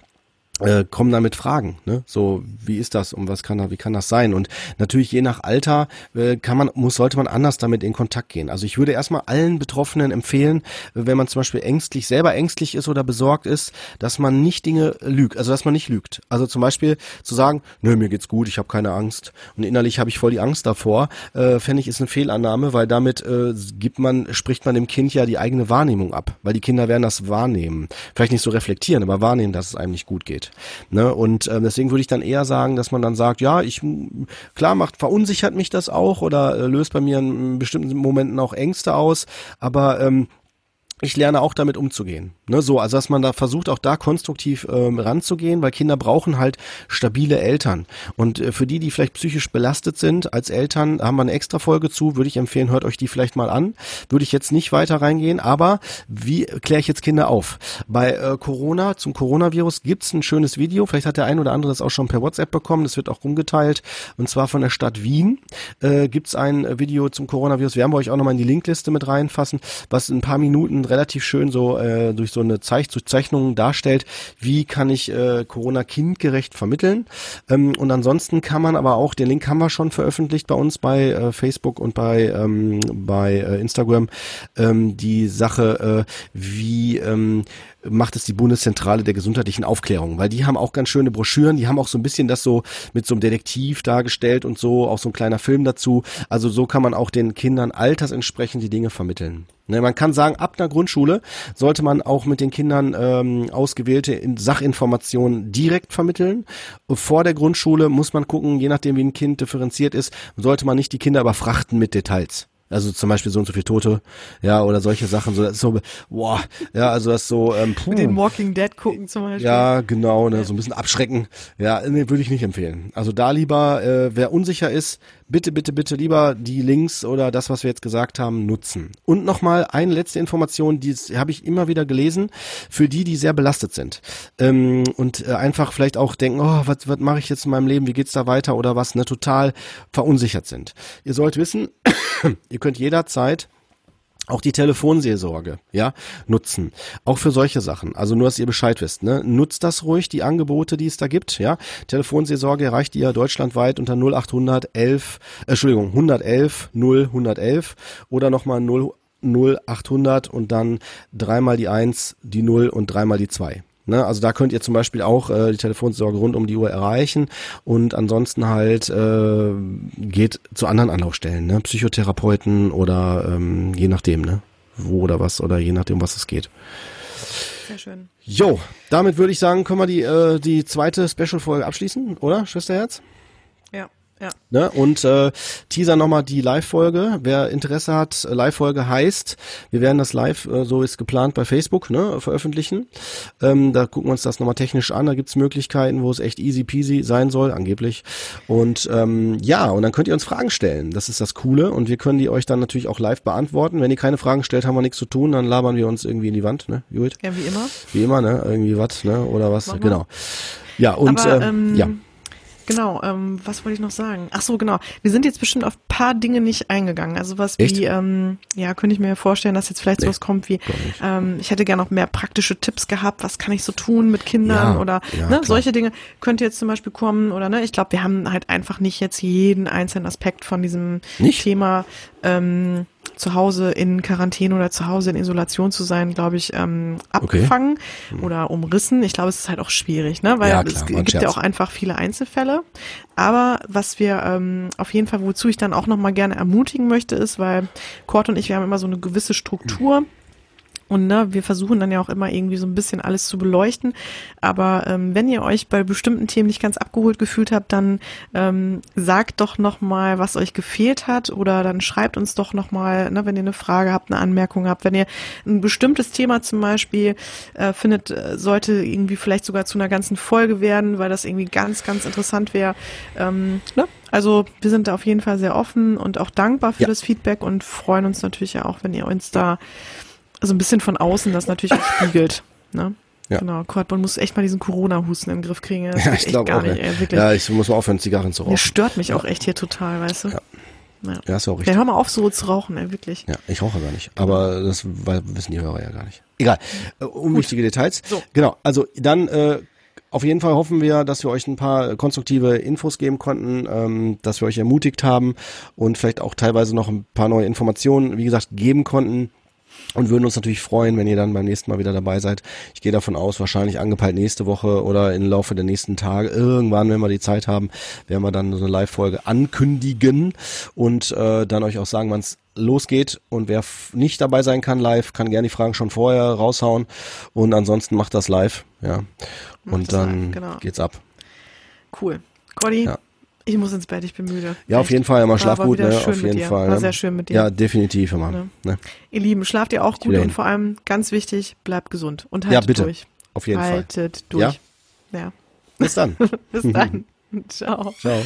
äh, kommen dann mit Fragen, ne? So, wie ist das und was kann da, wie kann das sein? Und natürlich je nach Alter äh, kann man, muss, sollte man anders damit in Kontakt gehen. Also ich würde erstmal allen Betroffenen empfehlen, wenn man zum Beispiel ängstlich, selber ängstlich ist oder besorgt ist, dass man nicht Dinge lügt, also dass man nicht lügt. Also zum Beispiel zu sagen, nö, mir geht's gut, ich habe keine Angst und innerlich habe ich voll die Angst davor, äh, fände ich ist eine Fehlannahme, weil damit äh, gibt man, spricht man dem Kind ja die eigene Wahrnehmung ab, weil die Kinder werden das wahrnehmen. Vielleicht nicht so reflektieren, aber wahrnehmen, dass es einem nicht gut geht. Ne? Und ähm, deswegen würde ich dann eher sagen, dass man dann sagt, ja, ich klar macht, verunsichert mich das auch oder äh, löst bei mir in bestimmten Momenten auch Ängste aus, aber ähm, ich lerne auch damit umzugehen. Ne, so, also dass man da versucht, auch da konstruktiv ähm, ranzugehen, weil Kinder brauchen halt stabile Eltern. Und äh, für die, die vielleicht psychisch belastet sind, als Eltern haben wir eine extra Folge zu, würde ich empfehlen, hört euch die vielleicht mal an. Würde ich jetzt nicht weiter reingehen, aber wie kläre ich jetzt Kinder auf? Bei äh, Corona, zum Coronavirus gibt's ein schönes Video, vielleicht hat der ein oder andere das auch schon per WhatsApp bekommen, das wird auch rumgeteilt, und zwar von der Stadt Wien äh, gibt's ein Video zum Coronavirus, wir euch auch nochmal in die Linkliste mit reinfassen, was in ein paar Minuten relativ schön so äh, durch so eine Zeich Zeichnung darstellt, wie kann ich äh, Corona kindgerecht vermitteln. Ähm, und ansonsten kann man aber auch, den Link haben wir schon veröffentlicht bei uns bei äh, Facebook und bei, ähm, bei äh, Instagram, ähm, die Sache, äh, wie ähm, macht es die Bundeszentrale der gesundheitlichen Aufklärung, weil die haben auch ganz schöne Broschüren, die haben auch so ein bisschen das so mit so einem Detektiv dargestellt und so, auch so ein kleiner Film dazu. Also so kann man auch den Kindern altersentsprechend die Dinge vermitteln. Ne, man kann sagen, ab einer Grundschule sollte man auch mit den Kindern ähm, ausgewählte Sachinformationen direkt vermitteln. Vor der Grundschule muss man gucken, je nachdem wie ein Kind differenziert ist, sollte man nicht die Kinder überfrachten mit Details. Also zum Beispiel so und so viel Tote, ja, oder solche Sachen. So, so, boah, ja, also das so, ähm, puh. Mit den Walking Dead gucken zum Beispiel. Ja, genau, ne, so ein bisschen abschrecken. Ja, nee, würde ich nicht empfehlen. Also da lieber, äh, wer unsicher ist, bitte, bitte, bitte lieber die Links oder das, was wir jetzt gesagt haben, nutzen. Und nochmal eine letzte Information, die habe ich immer wieder gelesen, für die, die sehr belastet sind. Ähm, und äh, einfach vielleicht auch denken, oh, was, was mache ich jetzt in meinem Leben, wie geht's da weiter oder was, ne, total verunsichert sind. Ihr sollt wissen, Ihr könnt jederzeit auch die Telefonseelsorge, ja, nutzen. Auch für solche Sachen. Also nur, dass ihr Bescheid wisst, ne? Nutzt das ruhig, die Angebote, die es da gibt, ja. Telefonseelsorge erreicht ihr deutschlandweit unter 0800 11, äh, Entschuldigung, 111 0 111 oder nochmal 0 0800 und dann dreimal die 1, die 0 und dreimal die 2. Ne, also da könnt ihr zum Beispiel auch äh, die Telefonsorge rund um die Uhr erreichen und ansonsten halt äh, geht zu anderen Anlaufstellen, ne? Psychotherapeuten oder ähm, je nachdem, ne? Wo oder was oder je nachdem, was es geht. Sehr schön. Jo, damit würde ich sagen, können wir die, äh, die zweite Special-Folge abschließen, oder, Schwesterherz? Ja. Ne? Und äh, Teaser nochmal die Live-Folge. Wer Interesse hat, Live-Folge heißt, wir werden das live, äh, so ist geplant, bei Facebook ne, veröffentlichen. Ähm, da gucken wir uns das nochmal technisch an. Da gibt's Möglichkeiten, wo es echt easy peasy sein soll, angeblich. Und ähm, ja, und dann könnt ihr uns Fragen stellen. Das ist das Coole. Und wir können die euch dann natürlich auch live beantworten. Wenn ihr keine Fragen stellt, haben wir nichts zu tun, dann labern wir uns irgendwie in die Wand, ne? Gut? Ja, wie immer. Wie immer, ne? Irgendwie was, ne? Oder was? Genau. Ja, und Aber, äh, ähm, ja. Genau, ähm, was wollte ich noch sagen? Ach so, genau. Wir sind jetzt bestimmt auf paar Dinge nicht eingegangen. Also was Echt? wie, ähm, ja, könnte ich mir vorstellen, dass jetzt vielleicht Nee, sowas kommt wie, ähm, ich hätte gerne noch mehr praktische Tipps gehabt, was kann ich so tun mit Kindern Ja, oder ja, ne, klar. solche Dinge könnte jetzt zum Beispiel kommen oder ne, ich glaube, wir haben halt einfach nicht jetzt jeden einzelnen Aspekt von diesem Nicht? Thema ähm, zu Hause in Quarantäne oder zu Hause in Isolation zu sein, glaube ich, ähm, Okay. abgefangen oder umrissen. Ich glaube, es ist halt auch schwierig, ne? Weil Ja, es klar, ein gibt ja Scherz. auch einfach viele Einzelfälle. Aber was wir ähm, auf jeden Fall, wozu ich dann auch nochmal gerne ermutigen möchte, ist, weil Kurt und ich, wir haben immer so eine gewisse Struktur. Und ne, wir versuchen dann ja auch immer irgendwie so ein bisschen alles zu beleuchten. Aber ähm, wenn ihr euch bei bestimmten Themen nicht ganz abgeholt gefühlt habt, dann ähm, sagt doch noch mal, was euch gefehlt hat, oder dann schreibt uns doch noch mal, ne, wenn ihr eine Frage habt, eine Anmerkung habt, wenn ihr ein bestimmtes Thema zum Beispiel äh, findet, äh, sollte irgendwie vielleicht sogar zu einer ganzen Folge werden, weil das irgendwie ganz, ganz interessant wäre. Ähm, ne? Also wir sind da auf jeden Fall sehr offen und auch dankbar für Ja. das Feedback und freuen uns natürlich ja auch, wenn ihr uns da so ein bisschen von außen das natürlich auch spiegelt. Ne? Ja. Genau, Kurt, man muss echt mal diesen Corona-Husten den Griff kriegen. Das Ja, ich glaube auch. nicht, ey. Ja, ich muss mal aufhören, Zigarren zu Der rauchen. stört mich auch echt hier total, weißt du? Ja. Ja. Ja, ist ja auch Ja, richtig. hör mal auf, so zu rauchen, ey, wirklich. Ja, ich rauche gar nicht. Aber das wissen die Hörer ja gar nicht. Egal. Äh, unwichtige Details. So. Genau. Also dann äh, auf jeden Fall hoffen wir, dass wir euch ein paar konstruktive Infos geben konnten, ähm, dass wir euch ermutigt haben und vielleicht auch teilweise noch ein paar neue Informationen, wie gesagt, geben konnten. Und würden uns natürlich freuen, wenn ihr dann beim nächsten Mal wieder dabei seid. Ich gehe davon aus, wahrscheinlich angepeilt nächste Woche oder im Laufe der nächsten Tage, irgendwann, wenn wir die Zeit haben, werden wir dann so eine Live-Folge ankündigen und äh, dann euch auch sagen, wann es losgeht. Und wer nicht dabei sein kann live, kann gerne die Fragen schon vorher raushauen. Und ansonsten macht das live. Ja. Macht Und dann live, genau. geht's ab. Cool. Cordy, Ja. Ich muss ins Bett, ich bin müde. Ja, auf jeden Fall, War schlaf gut, ne? Auf jeden dir. Fall. War ne? sehr schön mit dir. Ja, definitiv immer. Ne. Ne? Ihr Lieben, schlaft ihr auch gut und vor allem ganz wichtig, bleibt gesund und Ja, haltet bitte. durch. Auf jeden Fall. haltet durch. Ja. Bis dann. Bis dann. Ciao. Ciao.